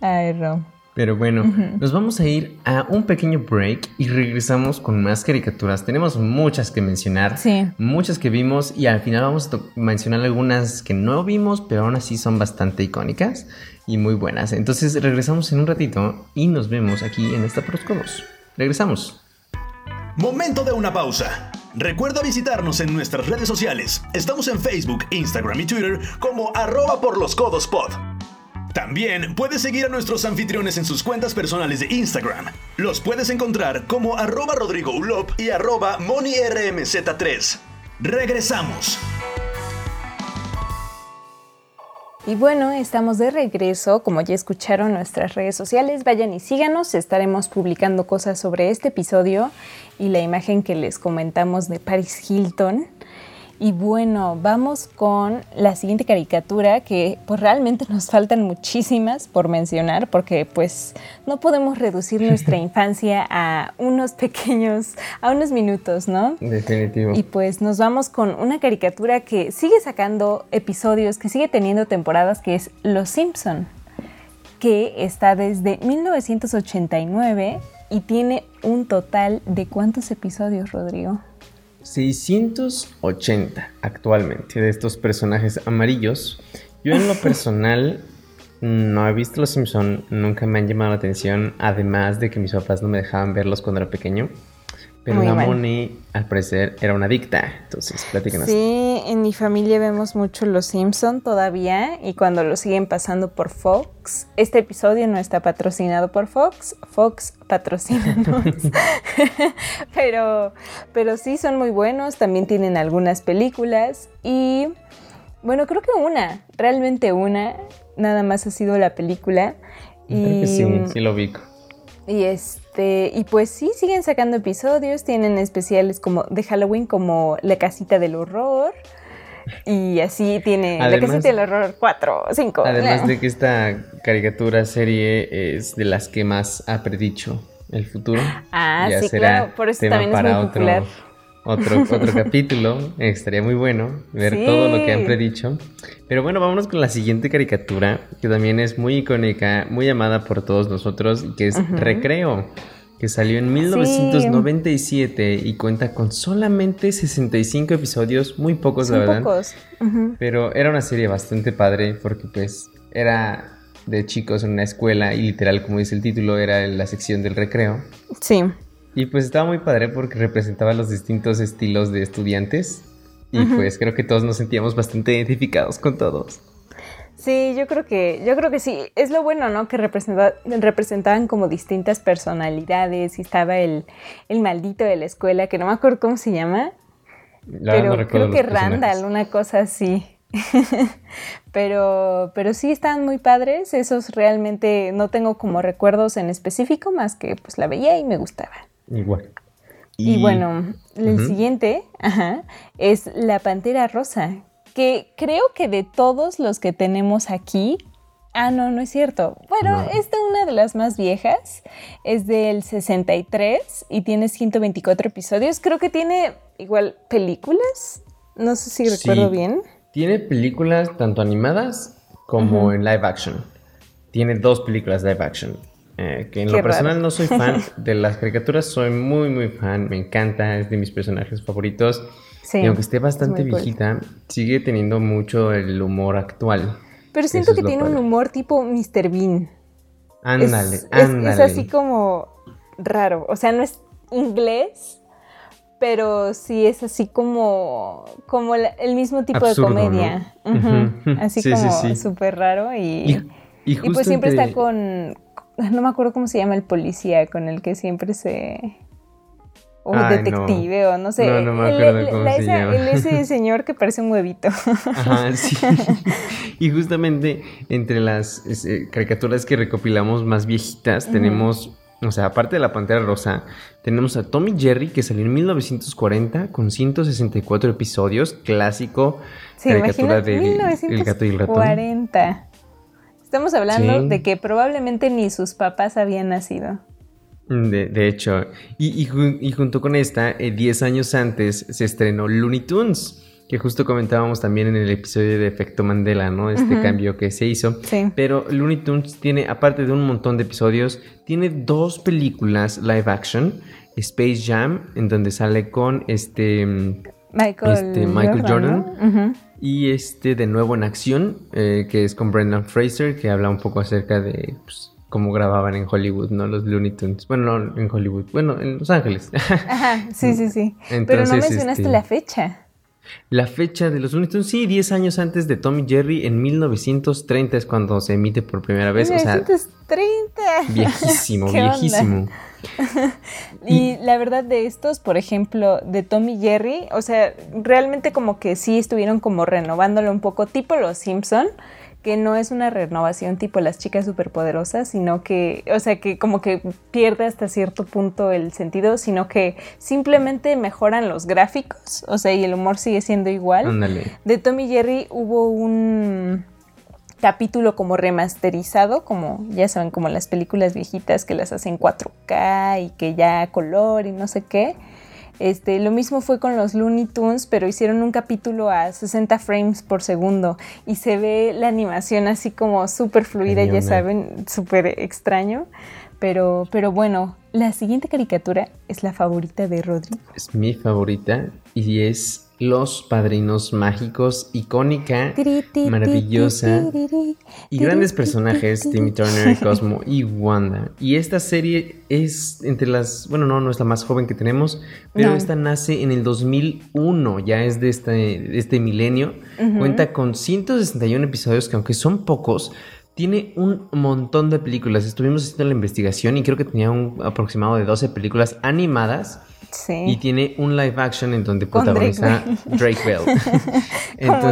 [SPEAKER 3] Ay, Ro.
[SPEAKER 2] Pero bueno, nos vamos a ir a un pequeño break y regresamos con más caricaturas. Tenemos muchas que mencionar,
[SPEAKER 3] Sí.
[SPEAKER 2] muchas que vimos y al final vamos a mencionar algunas que no vimos, pero aún así son bastante icónicas y muy buenas. Entonces regresamos en un ratito y nos vemos aquí en esta Por los Codos. Regresamos.
[SPEAKER 1] Momento de una pausa. Recuerda visitarnos en nuestras redes sociales. Estamos en Facebook, Instagram y Twitter como arroba por los codos pod. También puedes seguir a nuestros anfitriones en sus cuentas personales de Instagram. Los puedes encontrar como arroba Rodrigo Ulop y arroba MoniRMZ3. Regresamos.
[SPEAKER 3] Y bueno, estamos de regreso. Como ya escucharon nuestras redes sociales, vayan y síganos. Estaremos publicando cosas sobre este episodio y la imagen que les comentamos de Paris Hilton. Y bueno, vamos con la siguiente caricatura que pues realmente nos faltan muchísimas por mencionar porque pues no podemos reducir nuestra infancia a unos pequeños, a unos minutos, ¿no?
[SPEAKER 2] Definitivo.
[SPEAKER 3] Y pues nos vamos con una caricatura que sigue sacando episodios, que sigue teniendo temporadas, que es Los Simpson, que está desde 1989 y tiene un total de cuántos episodios, Rodrigo?
[SPEAKER 2] 680 actualmente de estos personajes amarillos. Yo en lo personal no he visto Los Simpson, nunca me han llamado la atención, además de que mis papás no me dejaban verlos cuando era pequeño. Pero
[SPEAKER 3] Muy
[SPEAKER 2] la. Moni, al parecer, era una adicta. Entonces, platícanos.
[SPEAKER 3] Sí, en mi familia vemos mucho Los Simpson todavía y cuando lo siguen pasando por Fox. Este episodio no está patrocinado por Fox. Fox patrocínanos. pero, pero sí son muy buenos. También tienen algunas películas y bueno, creo que una, realmente una, nada más ha sido la película.
[SPEAKER 2] Creo
[SPEAKER 3] Y,
[SPEAKER 2] que sí, sí lo ubico.
[SPEAKER 3] y este, y pues sí, siguen sacando episodios, tienen especiales como de Halloween como La Casita del Horror. Y así tiene La
[SPEAKER 2] Además-
[SPEAKER 3] Casita del Horror 4, 5.
[SPEAKER 2] Además de que esta caricatura serie es de las que más ha predicho el futuro.
[SPEAKER 3] Ah,
[SPEAKER 2] Ya
[SPEAKER 3] sí,
[SPEAKER 2] será
[SPEAKER 3] claro, por eso
[SPEAKER 2] tema
[SPEAKER 3] también es
[SPEAKER 2] para
[SPEAKER 3] muy
[SPEAKER 2] otro,
[SPEAKER 3] popular.
[SPEAKER 2] Otro, otro capítulo. Estaría muy bueno ver
[SPEAKER 3] Sí.
[SPEAKER 2] todo lo que han predicho. Pero bueno, vámonos con la siguiente caricatura, que también es muy icónica, muy amada por todos nosotros, y que es Recreo, que salió en 1997 y cuenta con solamente 65 episodios, muy pocos, la verdad.
[SPEAKER 3] pocos.
[SPEAKER 2] Pero era una serie bastante padre porque pues era de chicos en una escuela y literal, como dice el título, era la sección del recreo.
[SPEAKER 3] Sí.
[SPEAKER 2] Y pues estaba muy padre porque representaba los distintos estilos de estudiantes. Y pues creo que todos nos sentíamos bastante identificados con todos.
[SPEAKER 3] Sí, yo creo que, yo creo que sí. Es lo bueno, ¿no? Que representa- representaban como distintas personalidades. Y estaba el, el maldito de la escuela, que no me acuerdo cómo se llama.
[SPEAKER 2] La
[SPEAKER 3] pero
[SPEAKER 2] no
[SPEAKER 3] creo que
[SPEAKER 2] personajes.
[SPEAKER 3] Randall, una cosa así. pero, pero sí están muy padres. Esos realmente no tengo como recuerdos en específico, más que pues la veía y me gustaba.
[SPEAKER 2] Igual.
[SPEAKER 3] Y, bueno, el siguiente ajá, es la Pantera Rosa, que creo que de todos los que tenemos aquí, ah, no, no es cierto. Bueno,
[SPEAKER 2] No.
[SPEAKER 3] esta es una de las más viejas, es del 63 y tiene 124 episodios. Creo que tiene igual películas, no sé si
[SPEAKER 2] Sí.
[SPEAKER 3] recuerdo bien.
[SPEAKER 2] Tiene películas tanto animadas como en live action. Tiene dos películas live action. Eh, que en
[SPEAKER 3] Qué
[SPEAKER 2] lo personal
[SPEAKER 3] raro.
[SPEAKER 2] no soy fan de las caricaturas, soy muy muy fan, me encanta, es de mis personajes favoritos.
[SPEAKER 3] Sí,
[SPEAKER 2] y aunque esté bastante
[SPEAKER 3] cool.
[SPEAKER 2] viejita, sigue teniendo mucho el humor actual.
[SPEAKER 3] Pero siento que tiene un humor tipo Mr. Bean.
[SPEAKER 2] Ándale,
[SPEAKER 3] es,
[SPEAKER 2] ándale.
[SPEAKER 3] es así como raro. O sea, no es inglés, pero sí es así como, como el mismo tipo
[SPEAKER 2] Absurdo,
[SPEAKER 3] de comedia. Así
[SPEAKER 2] Sí,
[SPEAKER 3] como
[SPEAKER 2] sí.
[SPEAKER 3] súper raro. Y,
[SPEAKER 2] Y, y
[SPEAKER 3] y
[SPEAKER 2] justo
[SPEAKER 3] pues siempre
[SPEAKER 2] entre-
[SPEAKER 3] está con. No me acuerdo cómo se llama el policía con el que siempre se. O
[SPEAKER 2] Ay, no.
[SPEAKER 3] detective, o no sé.
[SPEAKER 2] No, no me
[SPEAKER 3] El-
[SPEAKER 2] acuerdo
[SPEAKER 3] el-
[SPEAKER 2] cómo
[SPEAKER 3] la-
[SPEAKER 2] se
[SPEAKER 3] esa-
[SPEAKER 2] llama.
[SPEAKER 3] el- ese señor que parece un huevito.
[SPEAKER 2] Ajá, sí. y justamente entre las este, caricaturas que recopilamos más viejitas, tenemos, o sea, aparte de la Pantera Rosa, tenemos a Tommy Jerry, que salió en 1940 con 164 episodios, clásico
[SPEAKER 3] Sí,
[SPEAKER 2] caricatura
[SPEAKER 3] imagínate,
[SPEAKER 2] del El gato y el ratón.
[SPEAKER 3] 1940. Estamos hablando
[SPEAKER 2] Sí.
[SPEAKER 3] de que probablemente ni sus papás habían nacido.
[SPEAKER 2] De, de hecho, y, y jun- y junto con esta, eh, 10 años antes se estrenó Looney Tunes, que justo comentábamos también en el episodio de Efecto Mandela, ¿no? Este cambio que se hizo.
[SPEAKER 3] Sí.
[SPEAKER 2] Pero Looney Tunes tiene, aparte de un montón de episodios, tiene dos películas live action. Space Jam, en donde sale con este
[SPEAKER 3] Michael,
[SPEAKER 2] este, Michael Jordan.
[SPEAKER 3] ¿no? Ujú.
[SPEAKER 2] Y este de nuevo en acción, eh, que es con Brendan Fraser, que habla un poco acerca de pues, cómo grababan en Hollywood, ¿no? Los Looney Tunes. Bueno, no en Hollywood, bueno, en Los Ángeles.
[SPEAKER 3] Ajá, sí, sí, sí. Pero no
[SPEAKER 2] Entonces,
[SPEAKER 3] mencionaste
[SPEAKER 2] este,
[SPEAKER 3] la fecha.
[SPEAKER 2] La fecha de los Looney Tunes, sí, 10 años antes de Tommy Jerry, en 1930 es cuando se emite por primera vez. O sea,
[SPEAKER 3] 1930.
[SPEAKER 2] viejísimo,
[SPEAKER 3] ¿Qué onda? Y la verdad de estos, por ejemplo, de Tommy Jerry, o sea, realmente como que sí estuvieron como renovándolo un poco, tipo Los Simpson, que no es una renovación tipo las chicas superpoderosas, sino que, o sea, que como que pierde hasta cierto punto el sentido, sino que simplemente mejoran los gráficos, o sea, y el humor sigue siendo igual.
[SPEAKER 2] Ándale.
[SPEAKER 3] De Tommy Jerry hubo un capítulo como remasterizado, como ya saben, como las películas viejitas que las hacen 4K y que ya color y no sé qué. Este, lo mismo fue con los Looney Tunes, pero hicieron un capítulo a 60 frames por segundo y se ve la animación así como súper fluida, ya saben, súper extraño. Pero, pero bueno, la siguiente caricatura es la favorita de Rodrigo.
[SPEAKER 2] Es mi favorita y es Los Padrinos Mágicos, icónica, maravillosa y grandes personajes, Timmy Turner, Cosmo y Wanda. Y esta serie es entre las, bueno, no, no es la más joven que tenemos, pero
[SPEAKER 3] No.
[SPEAKER 2] esta nace en el 2001, ya es de este, de este milenio. Cuenta con 161 episodios que aunque son pocos, tiene un montón de películas. Estuvimos haciendo la investigación y creo que tenía un aproximado de 12 películas animadas.
[SPEAKER 3] Sí.
[SPEAKER 2] Y tiene un live action en donde
[SPEAKER 3] Con
[SPEAKER 2] protagoniza Drake Bell.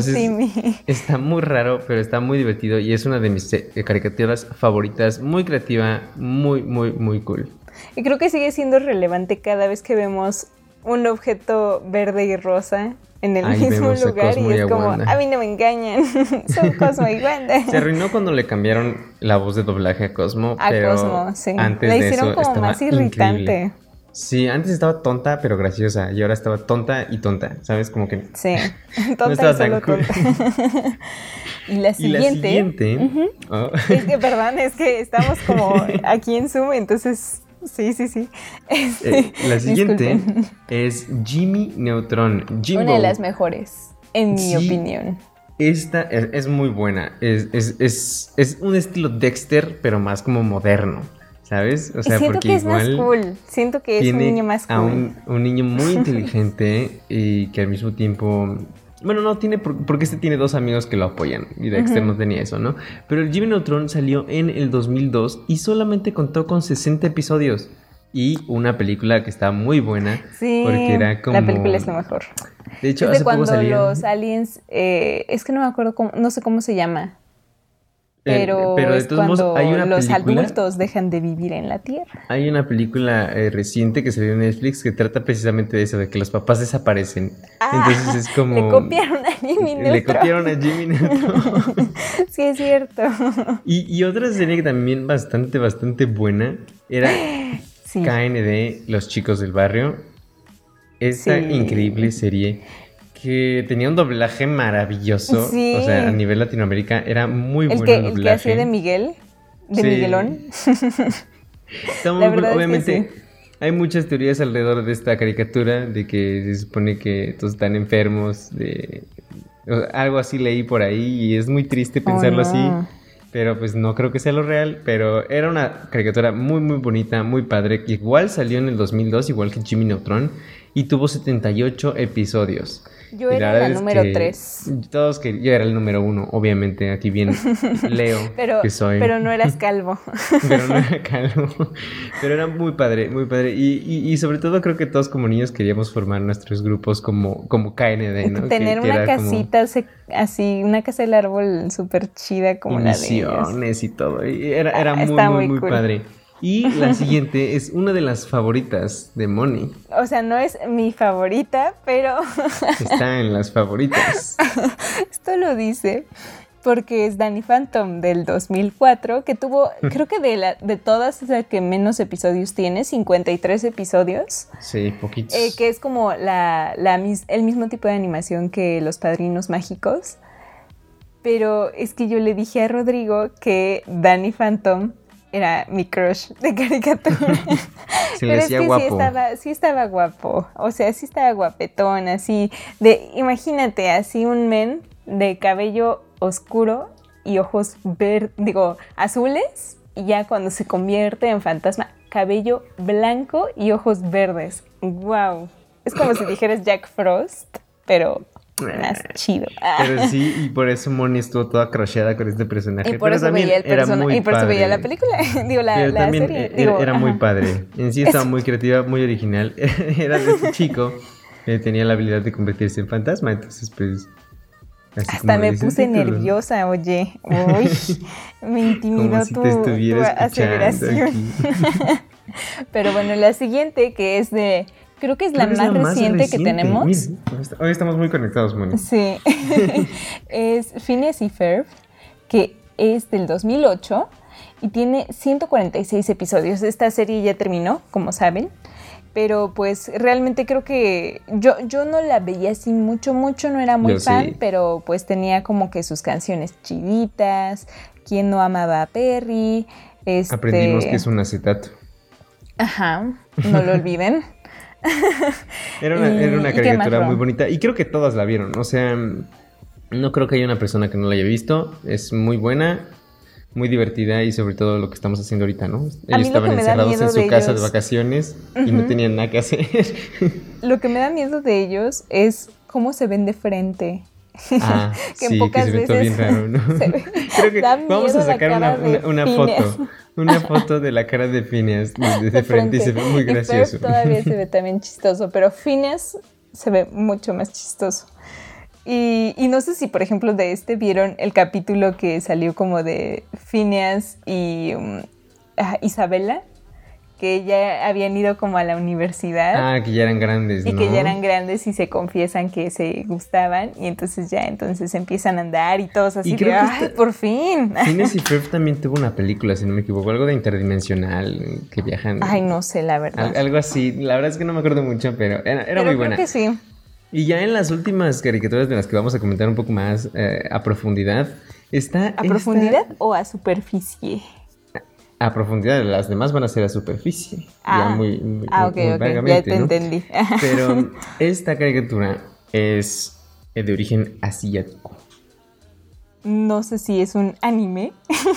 [SPEAKER 3] Timmy.
[SPEAKER 2] está muy raro, pero está muy divertido y es una de mis eh, caricaturas favoritas, muy creativa, muy, muy, muy cool.
[SPEAKER 3] Y creo que sigue siendo relevante cada vez que vemos un objeto verde y rosa en el
[SPEAKER 2] Ahí
[SPEAKER 3] mismo lugar y es como, a mí no me engañan, son Cosmo y Wanda.
[SPEAKER 2] Se arruinó cuando le cambiaron la voz de doblaje a Cosmo,
[SPEAKER 3] A
[SPEAKER 2] pero
[SPEAKER 3] Cosmo, sí.
[SPEAKER 2] antes
[SPEAKER 3] La
[SPEAKER 2] de
[SPEAKER 3] hicieron
[SPEAKER 2] eso
[SPEAKER 3] como más irritante.
[SPEAKER 2] increíble. Sí, antes estaba tonta pero graciosa y ahora estaba tonta y tonta, ¿sabes? Como que
[SPEAKER 3] Sí, tonta
[SPEAKER 2] estaba
[SPEAKER 3] y solo
[SPEAKER 2] cool.
[SPEAKER 3] tonta. y la
[SPEAKER 2] y
[SPEAKER 3] siguiente,
[SPEAKER 2] la siguiente, oh,
[SPEAKER 3] es que perdón, es que estamos como aquí en Zoom, entonces sí, sí, sí. Este,
[SPEAKER 2] eh, la siguiente
[SPEAKER 3] disculpen.
[SPEAKER 2] es Jimmy Neutron. Jimbo.
[SPEAKER 3] Una de las mejores, en mi
[SPEAKER 2] Sí.
[SPEAKER 3] opinión.
[SPEAKER 2] Esta es, es muy buena. Es, es, es, es un estilo Dexter, pero más como moderno. ¿Sabes? O
[SPEAKER 3] y siento
[SPEAKER 2] porque
[SPEAKER 3] que es
[SPEAKER 2] igual
[SPEAKER 3] más cool, siento que es un niño más cool.
[SPEAKER 2] a un, un niño muy inteligente y que al mismo tiempo. Bueno, no tiene. por- Porque este tiene dos amigos que lo apoyan. Y Dexter no tenía eso, ¿no? Pero el Jimmy Neutron salió en el 2002 y solamente contó con 60 episodios. Y una película que está muy buena.
[SPEAKER 3] Sí,
[SPEAKER 2] Porque era como.
[SPEAKER 3] la película es lo mejor.
[SPEAKER 2] De hecho, hace poco
[SPEAKER 3] cuando los aliens, eh, es que no me acuerdo cómo, no sé cómo se llama,
[SPEAKER 2] eh,
[SPEAKER 3] pero,
[SPEAKER 2] pero de
[SPEAKER 3] es
[SPEAKER 2] todos modos,
[SPEAKER 3] cuando
[SPEAKER 2] hay una
[SPEAKER 3] los
[SPEAKER 2] película.
[SPEAKER 3] adultos dejan de vivir en la Tierra.
[SPEAKER 2] Hay una película eh, reciente que salió en Netflix que trata precisamente de eso, de que los papás desaparecen.
[SPEAKER 3] Ah,
[SPEAKER 2] Entonces es como...
[SPEAKER 3] Le copiaron a Jimmy
[SPEAKER 2] Le
[SPEAKER 3] Neutron.
[SPEAKER 2] copiaron a Jimmy Neutron.
[SPEAKER 3] sí, es cierto.
[SPEAKER 2] y, y otra serie que también bastante, bastante buena era
[SPEAKER 3] Sí.
[SPEAKER 2] KND, Los Chicos del Barrio. Esta
[SPEAKER 3] Sí.
[SPEAKER 2] increíble serie que tenía un doblaje maravilloso.
[SPEAKER 3] Sí.
[SPEAKER 2] O sea, a nivel Latinoamérica era muy bueno
[SPEAKER 3] que,
[SPEAKER 2] el
[SPEAKER 3] el que
[SPEAKER 2] doblaje.
[SPEAKER 3] hacía de Miguel, de
[SPEAKER 2] Sí.
[SPEAKER 3] Miguelón.
[SPEAKER 2] Está muy
[SPEAKER 3] es que
[SPEAKER 2] Obviamente,
[SPEAKER 3] sí.
[SPEAKER 2] hay muchas teorías alrededor de esta caricatura, de que se supone que todos están enfermos, de o sea, algo así leí por ahí y es muy triste
[SPEAKER 3] Oh,
[SPEAKER 2] pensarlo
[SPEAKER 3] no.
[SPEAKER 2] así. Pero pues no creo que sea lo real, pero era una caricatura muy muy bonita, muy padre, que igual salió en el 2002, igual que Jimmy Neutron, y tuvo 78 episodios.
[SPEAKER 3] Yo era la número 3.
[SPEAKER 2] Todos que yo era el número uno, obviamente, aquí bien Leo
[SPEAKER 3] Pero,
[SPEAKER 2] que soy.
[SPEAKER 3] pero no eras calvo.
[SPEAKER 2] Pero no era calvo. Pero era muy padre, muy padre. Y, y, y sobre todo creo que todos como niños queríamos formar nuestros grupos como, como KND, ¿no?
[SPEAKER 3] Tener
[SPEAKER 2] que
[SPEAKER 3] una
[SPEAKER 2] como
[SPEAKER 3] casita se- así, una casa del árbol súper chida como la de ellos.
[SPEAKER 2] misiones y todo. Y era, era
[SPEAKER 3] Ah,
[SPEAKER 2] muy, muy,
[SPEAKER 3] muy
[SPEAKER 2] muy
[SPEAKER 3] cool.
[SPEAKER 2] padre. Y la siguiente es una de las favoritas de Moni.
[SPEAKER 3] O sea, no es mi favorita, pero
[SPEAKER 2] Está en las favoritas.
[SPEAKER 3] esto lo dice. porque es Danny Phantom del 2004, que tuvo, creo que de, la, de todas es la que menos episodios tiene, 53 episodios.
[SPEAKER 2] Sí, poquitos.
[SPEAKER 3] Eh, que es como la, la, el mismo tipo de animación que Los Padrinos Mágicos. Pero es que yo le dije a Rodrigo que Danny Phantom era mi crush de caricatura.
[SPEAKER 2] Se le decía guapo.
[SPEAKER 3] Sí estaba, sí estaba guapo. O sea, sí estaba guapetón, así. De, imagínate, así un men de cabello oscuro y ojos ver, digo, azules. Y ya cuando se convierte en fantasma, cabello blanco y ojos verdes. ¡Wow! Es como si dijeras Jack Frost, pero más chido.
[SPEAKER 2] Pero sí, y por eso Moni estuvo toda crasheada con este personaje.
[SPEAKER 3] Y por
[SPEAKER 2] Pero
[SPEAKER 3] eso
[SPEAKER 2] también
[SPEAKER 3] veía el
[SPEAKER 2] era
[SPEAKER 3] personaje. Y por eso veía la película. Digo, la,
[SPEAKER 2] Pero
[SPEAKER 3] la
[SPEAKER 2] también
[SPEAKER 3] serie.
[SPEAKER 2] era,
[SPEAKER 3] Digo,
[SPEAKER 2] era muy padre. En sí estaba muy creativa, muy original. Era de este chico que tenía la habilidad de convertirse en fantasma. Entonces, pues.
[SPEAKER 3] Hasta me puse
[SPEAKER 2] título.
[SPEAKER 3] nerviosa, oye. Uy, me intimidó
[SPEAKER 2] si
[SPEAKER 3] tu, tu aseveración. Pero bueno, la siguiente, que es de. Creo que es la,
[SPEAKER 2] es
[SPEAKER 3] más, reciente que tenemos.
[SPEAKER 2] Mira, hoy estamos muy conectados, Moni.
[SPEAKER 3] Sí. es Phineas y Ferb, que es del 2008 y tiene 146 episodios. Esta serie ya terminó, como saben. Pero pues realmente creo que yo, yo no la veía así mucho, mucho, no era muy
[SPEAKER 2] Yo
[SPEAKER 3] fan,
[SPEAKER 2] sí.
[SPEAKER 3] pero pues tenía como que sus canciones chiditas, quien no amaba a Perry. Este...
[SPEAKER 2] Aprendimos que es un acetato.
[SPEAKER 3] Ajá, no lo olviden.
[SPEAKER 2] Era una,
[SPEAKER 3] ¿Y-
[SPEAKER 2] era una caricatura muy bonita. Y creo que todas la vieron. O sea, no creo que haya una persona que no la haya visto. Es muy buena, muy divertida y sobre todo lo que estamos haciendo ahorita, ¿no? Ellos
[SPEAKER 3] lo
[SPEAKER 2] estaban encerrados en su
[SPEAKER 3] de
[SPEAKER 2] casa de
[SPEAKER 3] ellos-
[SPEAKER 2] vacaciones y no tenían nada que hacer.
[SPEAKER 3] Lo que me da miedo de ellos es cómo se ven de frente.
[SPEAKER 2] Ah,
[SPEAKER 3] Que
[SPEAKER 2] sí,
[SPEAKER 3] pocas
[SPEAKER 2] que se ve todo bien
[SPEAKER 3] veces
[SPEAKER 2] raro, ¿no?
[SPEAKER 3] se ve-
[SPEAKER 2] Creo que vamos a sacar una,
[SPEAKER 3] de
[SPEAKER 2] una- una foto. Una foto de la cara de Phineas de, de frente y se ve muy
[SPEAKER 3] Y
[SPEAKER 2] gracioso.
[SPEAKER 3] todavía se ve también chistoso, pero Phineas se ve mucho más chistoso. Y, y no sé si, por ejemplo, de este vieron el capítulo que salió como de Phineas y um, Isabela, que ya habían ido como a la universidad.
[SPEAKER 2] Ah, que ya eran grandes,
[SPEAKER 3] Y
[SPEAKER 2] ¿no?
[SPEAKER 3] que ya eran grandes y se confiesan que se gustaban y entonces ya entonces empiezan a andar y todos así
[SPEAKER 2] Y
[SPEAKER 3] de
[SPEAKER 2] creo que
[SPEAKER 3] ¡ay, por fin!
[SPEAKER 2] Phineas y Ferb también tuvo una película, si no me equivoco, algo de interdimensional, que viajan.
[SPEAKER 3] Ay, no sé, la verdad.
[SPEAKER 2] Al- algo así, la verdad es que no me acuerdo mucho, pero era, era
[SPEAKER 3] Pero
[SPEAKER 2] muy
[SPEAKER 3] creo
[SPEAKER 2] buena.
[SPEAKER 3] que sí.
[SPEAKER 2] Y ya en las últimas caricaturas de las que vamos a comentar un poco más eh, a profundidad, está...
[SPEAKER 3] ¿A
[SPEAKER 2] esta-
[SPEAKER 3] profundidad o a superficie?
[SPEAKER 2] A profundidad, las demás van a ser a superficie.
[SPEAKER 3] Ah,
[SPEAKER 2] ya muy, muy,
[SPEAKER 3] ah, ok,
[SPEAKER 2] muy
[SPEAKER 3] ok, ya te
[SPEAKER 2] ¿no?
[SPEAKER 3] entendí.
[SPEAKER 2] Pero esta caricatura es eh, de origen asiático.
[SPEAKER 3] No sé si es un anime.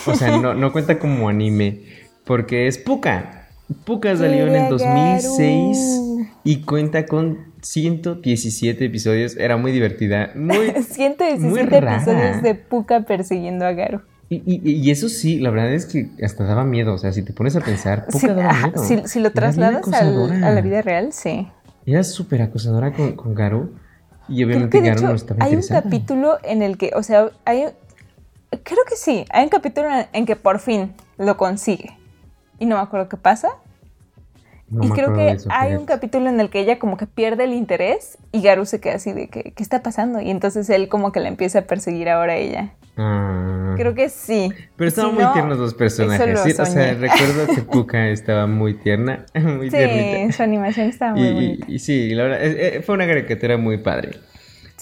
[SPEAKER 2] O sea, no, no cuenta como anime, porque es Puka. Puka salió en el 2006
[SPEAKER 3] Garu.
[SPEAKER 2] y cuenta con 117 episodios. Era muy divertida, muy...
[SPEAKER 3] 117
[SPEAKER 2] Muy rara.
[SPEAKER 3] episodios de Puka persiguiendo a Garu.
[SPEAKER 2] Y, y- y eso sí, la verdad es que hasta daba miedo. O sea, si te pones a pensar, Puka
[SPEAKER 3] Sí,
[SPEAKER 2] daba miedo.
[SPEAKER 3] si, si lo trasladas al- a la vida real, sí.
[SPEAKER 2] Era súper acosadora con, con Garu. Y obviamente Garu
[SPEAKER 3] hecho
[SPEAKER 2] no estaba
[SPEAKER 3] hay un capítulo en el que, o sea, hay, creo que sí, hay un capítulo en- en que por fin lo consigue. Y no me acuerdo qué pasa.
[SPEAKER 2] No
[SPEAKER 3] y creo que
[SPEAKER 2] eso,
[SPEAKER 3] hay un capítulo en el que ella como que pierde el interés y Garu se queda así de que, ¿qué está pasando? Y entonces él como que la empieza a perseguir ahora a ella.
[SPEAKER 2] Ah.
[SPEAKER 3] Creo que sí.
[SPEAKER 2] Pero estaban
[SPEAKER 3] si
[SPEAKER 2] muy
[SPEAKER 3] no,
[SPEAKER 2] tiernos los personajes. O sea, recuerdo que Puka estaba muy tierna, muy
[SPEAKER 3] Sí,
[SPEAKER 2] tiernita.
[SPEAKER 3] su animación estaba muy
[SPEAKER 2] Y, y-
[SPEAKER 3] bonita.
[SPEAKER 2] y sí, la verdad, es- eh, fue una caricatura muy padre.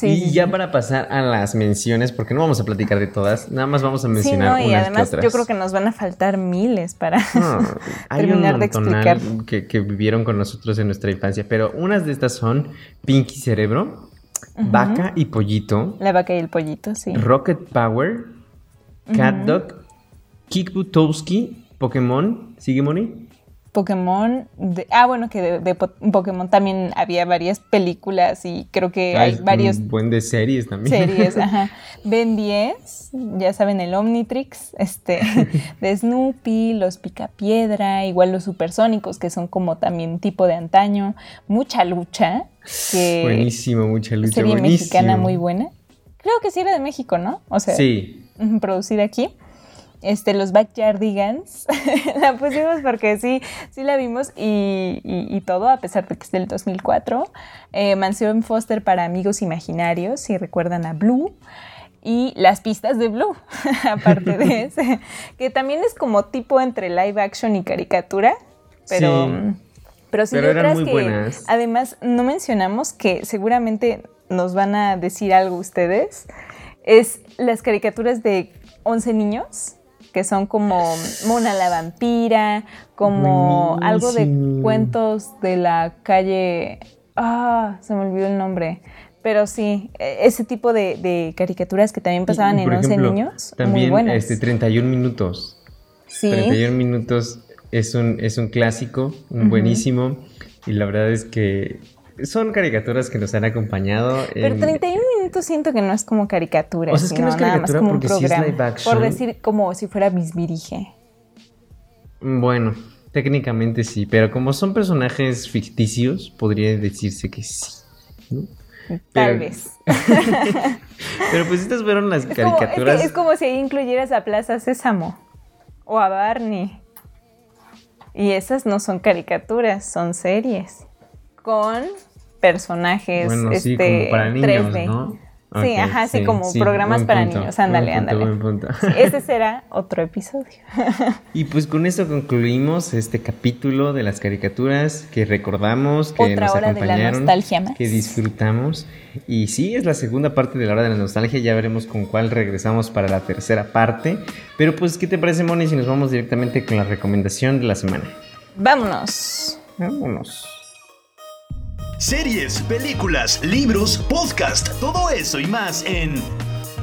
[SPEAKER 3] Sí,
[SPEAKER 2] y
[SPEAKER 3] sí,
[SPEAKER 2] ya
[SPEAKER 3] sí.
[SPEAKER 2] para pasar a las menciones, porque no vamos a platicar de todas, nada más vamos a
[SPEAKER 3] Sí,
[SPEAKER 2] mencionar
[SPEAKER 3] no, y
[SPEAKER 2] unas
[SPEAKER 3] además
[SPEAKER 2] que otras.
[SPEAKER 3] yo creo que nos van a faltar miles para...
[SPEAKER 2] No,
[SPEAKER 3] terminar de explicar.
[SPEAKER 2] que, que vivieron con nosotros en nuestra infancia, pero unas de estas son Pinky Cerebro, Vaca y Pollito,
[SPEAKER 3] La vaca y el pollito, sí.
[SPEAKER 2] Rocket Power, Cat Dog, Kick Butowski, Pokémon, ¿sigue Moni?
[SPEAKER 3] Pokémon. de- ah, bueno, que de, de Po- Pokémon también había varias películas y creo que hay
[SPEAKER 2] Hay
[SPEAKER 3] varios
[SPEAKER 2] un buen de series también.
[SPEAKER 3] series. Ajá. Ben 10, ya saben, el Omnitrix, este, de Snoopy, los Picapiedra, igual los Supersónicos, que son como también tipo de antaño. Mucha lucha, que
[SPEAKER 2] Buenísimo, mucha lucha.
[SPEAKER 3] serie
[SPEAKER 2] buenísimo.
[SPEAKER 3] mexicana muy buena. Creo que sí era de México, ¿no? O sea,
[SPEAKER 2] Sí,
[SPEAKER 3] producida aquí. Este, los Backyardigans. la pusimos porque sí, sí la vimos y, y- y todo, a pesar de que es del 2004. Eh, Mansión Foster para Amigos Imaginarios, si recuerdan a Blue. y las pistas de Blue, aparte de ese, que también es como tipo entre live action y caricatura, pero sí, pero sí
[SPEAKER 2] otras que
[SPEAKER 3] además no mencionamos que seguramente nos van a decir algo ustedes, es las caricaturas de 11 niños que son como Mona la vampira, como algo de cuentos de la calle. Ah, se me olvidó el nombre. Pero sí, e, ese tipo de, caricaturas que también pasaban en 11 niños.
[SPEAKER 2] También
[SPEAKER 3] muy buenas.
[SPEAKER 2] Este, 31 minutos. Sí. 31 minutos es un, es un clásico, buenísimo. Y la verdad es que son caricaturas que nos han acompañado.
[SPEAKER 3] Pero 31 minutos siento que no es como caricatura.
[SPEAKER 2] O sea, es que no es caricatura porque sí es live action.
[SPEAKER 3] Por decir como si fuera Bisbirige.
[SPEAKER 2] Bueno, técnicamente sí, pero como son personajes ficticios, podría decirse que sí.
[SPEAKER 3] Tal vez.
[SPEAKER 2] pero pues estas fueron las caricaturas.
[SPEAKER 3] es, como si incluyeras a Plaza Sésamo o a Barney. Y esas no son caricaturas, son series con personajes
[SPEAKER 2] bueno,
[SPEAKER 3] sí,
[SPEAKER 2] este, como para niños, 3D. ¿no?
[SPEAKER 3] Sí, ajá, sí, como programas para niños. Ándale, ándale. ese será otro episodio.
[SPEAKER 2] y pues con esto concluimos este capítulo de las caricaturas que recordamos, que nos acompañaron, que disfrutamos. Y sí, es la segunda parte de la hora de la nostalgia. Ya veremos con cuál regresamos para la tercera parte. Pero pues, ¿qué te parece, Moni, si nos vamos directamente con la recomendación de la semana?
[SPEAKER 3] Vámonos.
[SPEAKER 2] Vámonos.
[SPEAKER 1] Series, películas, libros, podcast, todo eso y más en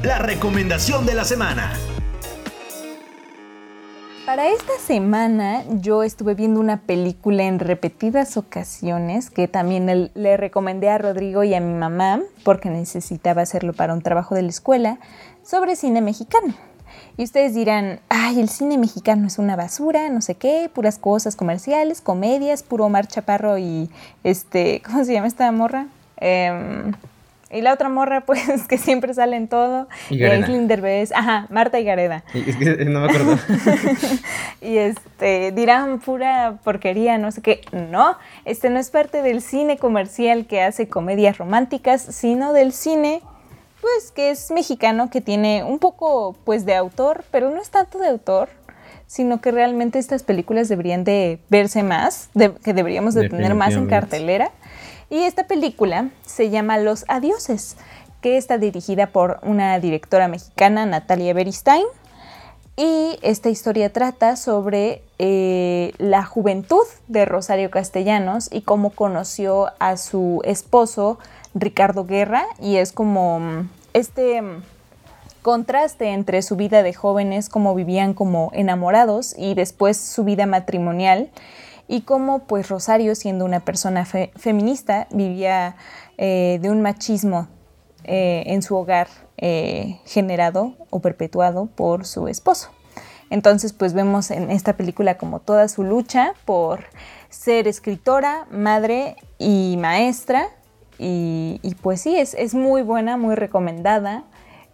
[SPEAKER 1] La Recomendación de la Semana.
[SPEAKER 3] Para esta semana yo estuve viendo una película en repetidas ocasiones que también le recomendé a Rodrigo y a mi mamá porque necesitaba hacerlo para un trabajo de la escuela sobre cine mexicano. Y ustedes dirán, ay, el cine mexicano es una basura, no sé qué, puras cosas comerciales, comedias, puro Omar Chaparro y este, ¿cómo se llama esta morra? Em, y la otra morra, pues, que siempre sale en todo.
[SPEAKER 2] Y Gareda.
[SPEAKER 3] Ajá, Marta y Gareda.
[SPEAKER 2] Es que no me acuerdo.
[SPEAKER 3] y este, dirán pura porquería, no sé qué. No, este no es parte del cine comercial que hace comedias románticas, sino del cine pues que es mexicano, que tiene un poco pues de autor, pero no es tanto de autor, sino que realmente estas películas deberían de verse más, que deberíamos de tener más en cartelera. Y esta película se llama Los Adioses, que está dirigida por una directora mexicana, Natalia Beristain. Y esta historia trata sobre eh, la juventud de Rosario Castellanos y cómo conoció a su esposo Ricardo Guerra y es como mm, este mm, contraste entre su vida de jóvenes, cómo vivían como enamorados y después su vida matrimonial y cómo pues Rosario siendo una persona feminista vivía eh, de un machismo eh, en su hogar eh, generado o perpetuado por su esposo. Entonces pues vemos en esta película como toda su lucha por ser escritora, madre y maestra y, pues sí, es, es, muy buena, muy recomendada.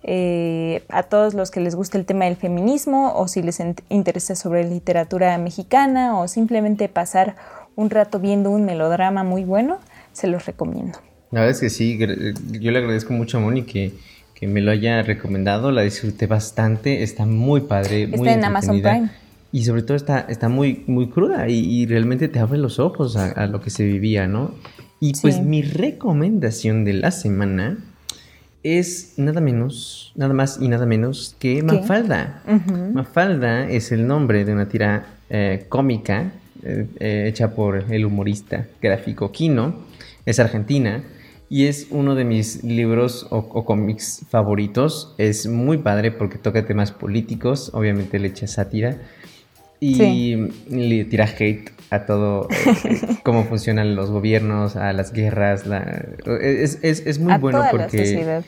[SPEAKER 3] Eh, a todos los que les guste el tema del feminismo o si les interesa sobre literatura mexicana o simplemente pasar un rato viendo un melodrama muy bueno, se los recomiendo.
[SPEAKER 2] La verdad es que sí, yo le agradezco mucho a Moni que, que me lo haya recomendado, la disfruté bastante, está muy padre.
[SPEAKER 3] Está en Amazon Prime.
[SPEAKER 2] Y sobre todo está, está muy, muy cruda y, realmente te abre los ojos a, a, lo que se vivía, ¿no? Y pues mi recomendación de la semana es nada menos, nada más y nada menos que Mafalda. Mafalda es el nombre de una tira eh, cómica eh, eh, hecha por el humorista gráfico Kino. Es argentina y es uno de mis libros o, cómics favoritos. Es muy padre porque toca temas políticos, obviamente le echa sátira y le tira hate a todo, eh, cómo funcionan los gobiernos, a las guerras. es, es, es, muy bueno porque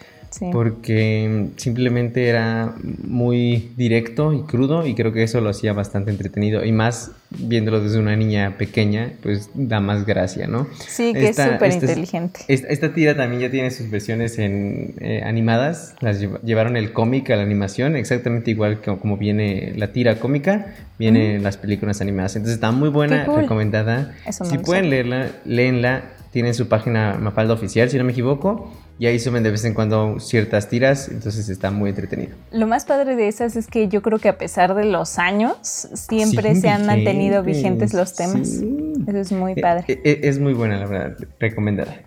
[SPEAKER 2] porque simplemente era muy directo y crudo y creo que eso lo hacía bastante entretenido. Y más viéndolo desde una niña pequeña, pues da más gracia, ¿no?
[SPEAKER 3] Sí, que es súper inteligente.
[SPEAKER 2] Esta, tira también ya tiene sus versiones en, eh, animadas, las llevaron el cómic a la animación, exactamente igual que como viene la tira cómica, vienen las películas animadas, entonces está muy buena, recomendada. si pueden leerla, léenla. Tienen su página Mafalda Oficial, si no me equivoco, y ahí suben de vez en cuando ciertas tiras, entonces está muy entretenido.
[SPEAKER 3] Lo más padre de esas es que yo creo que a pesar de los años, siempre se han mantenido vigentes los temas. Eso es muy eh, padre.
[SPEAKER 2] Eh, eh, es, muy buena, la verdad, recomendada.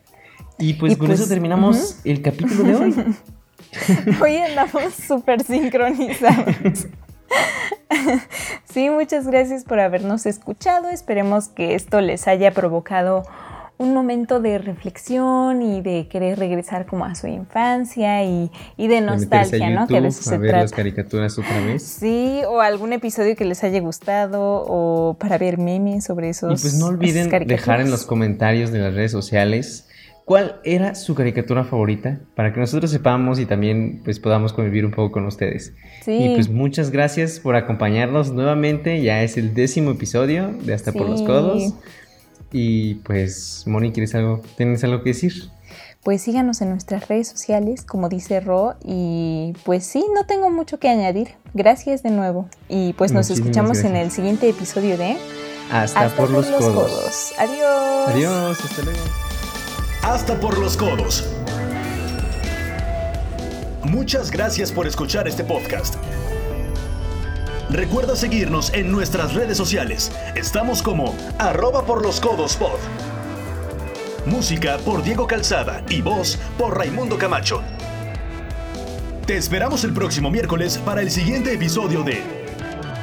[SPEAKER 2] Y pues con eso pues, terminamos el capítulo de hoy.
[SPEAKER 3] hoy andamos súper sincronizados. sí, muchas gracias por habernos escuchado. Esperemos que esto les haya provocado un momento de reflexión y de querer regresar como a su infancia y, de nostalgia, ¿no?
[SPEAKER 2] que a veces se ver las caricaturas otra vez.
[SPEAKER 3] Sí, o algún episodio que les haya gustado o para ver memes sobre esos.
[SPEAKER 2] Y pues no olviden dejar en los comentarios de las redes sociales cuál era su caricatura favorita para que nosotros sepamos y también pues podamos convivir un poco con ustedes. Y pues muchas gracias por acompañarnos nuevamente, ya es el décimo episodio de Hasta por los Codos. Y pues, Moni, ¿quieres algo? ¿Tienes algo que decir?
[SPEAKER 3] Pues síganos en nuestras redes sociales, como dice Ro, y pues sí, no tengo mucho que añadir. Gracias de nuevo. Y pues nos escuchamos en el siguiente episodio de
[SPEAKER 2] Hasta, por, los, codos.
[SPEAKER 3] Adiós.
[SPEAKER 2] Adiós, hasta luego.
[SPEAKER 1] Hasta por los codos. Muchas gracias por escuchar este podcast. Recuerda seguirnos en nuestras redes sociales. Estamos como arroba por los codos pod. Música por Diego Calzada y voz por Raimundo Camacho. Te esperamos el próximo miércoles para el siguiente episodio de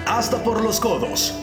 [SPEAKER 1] Hasta por los codos.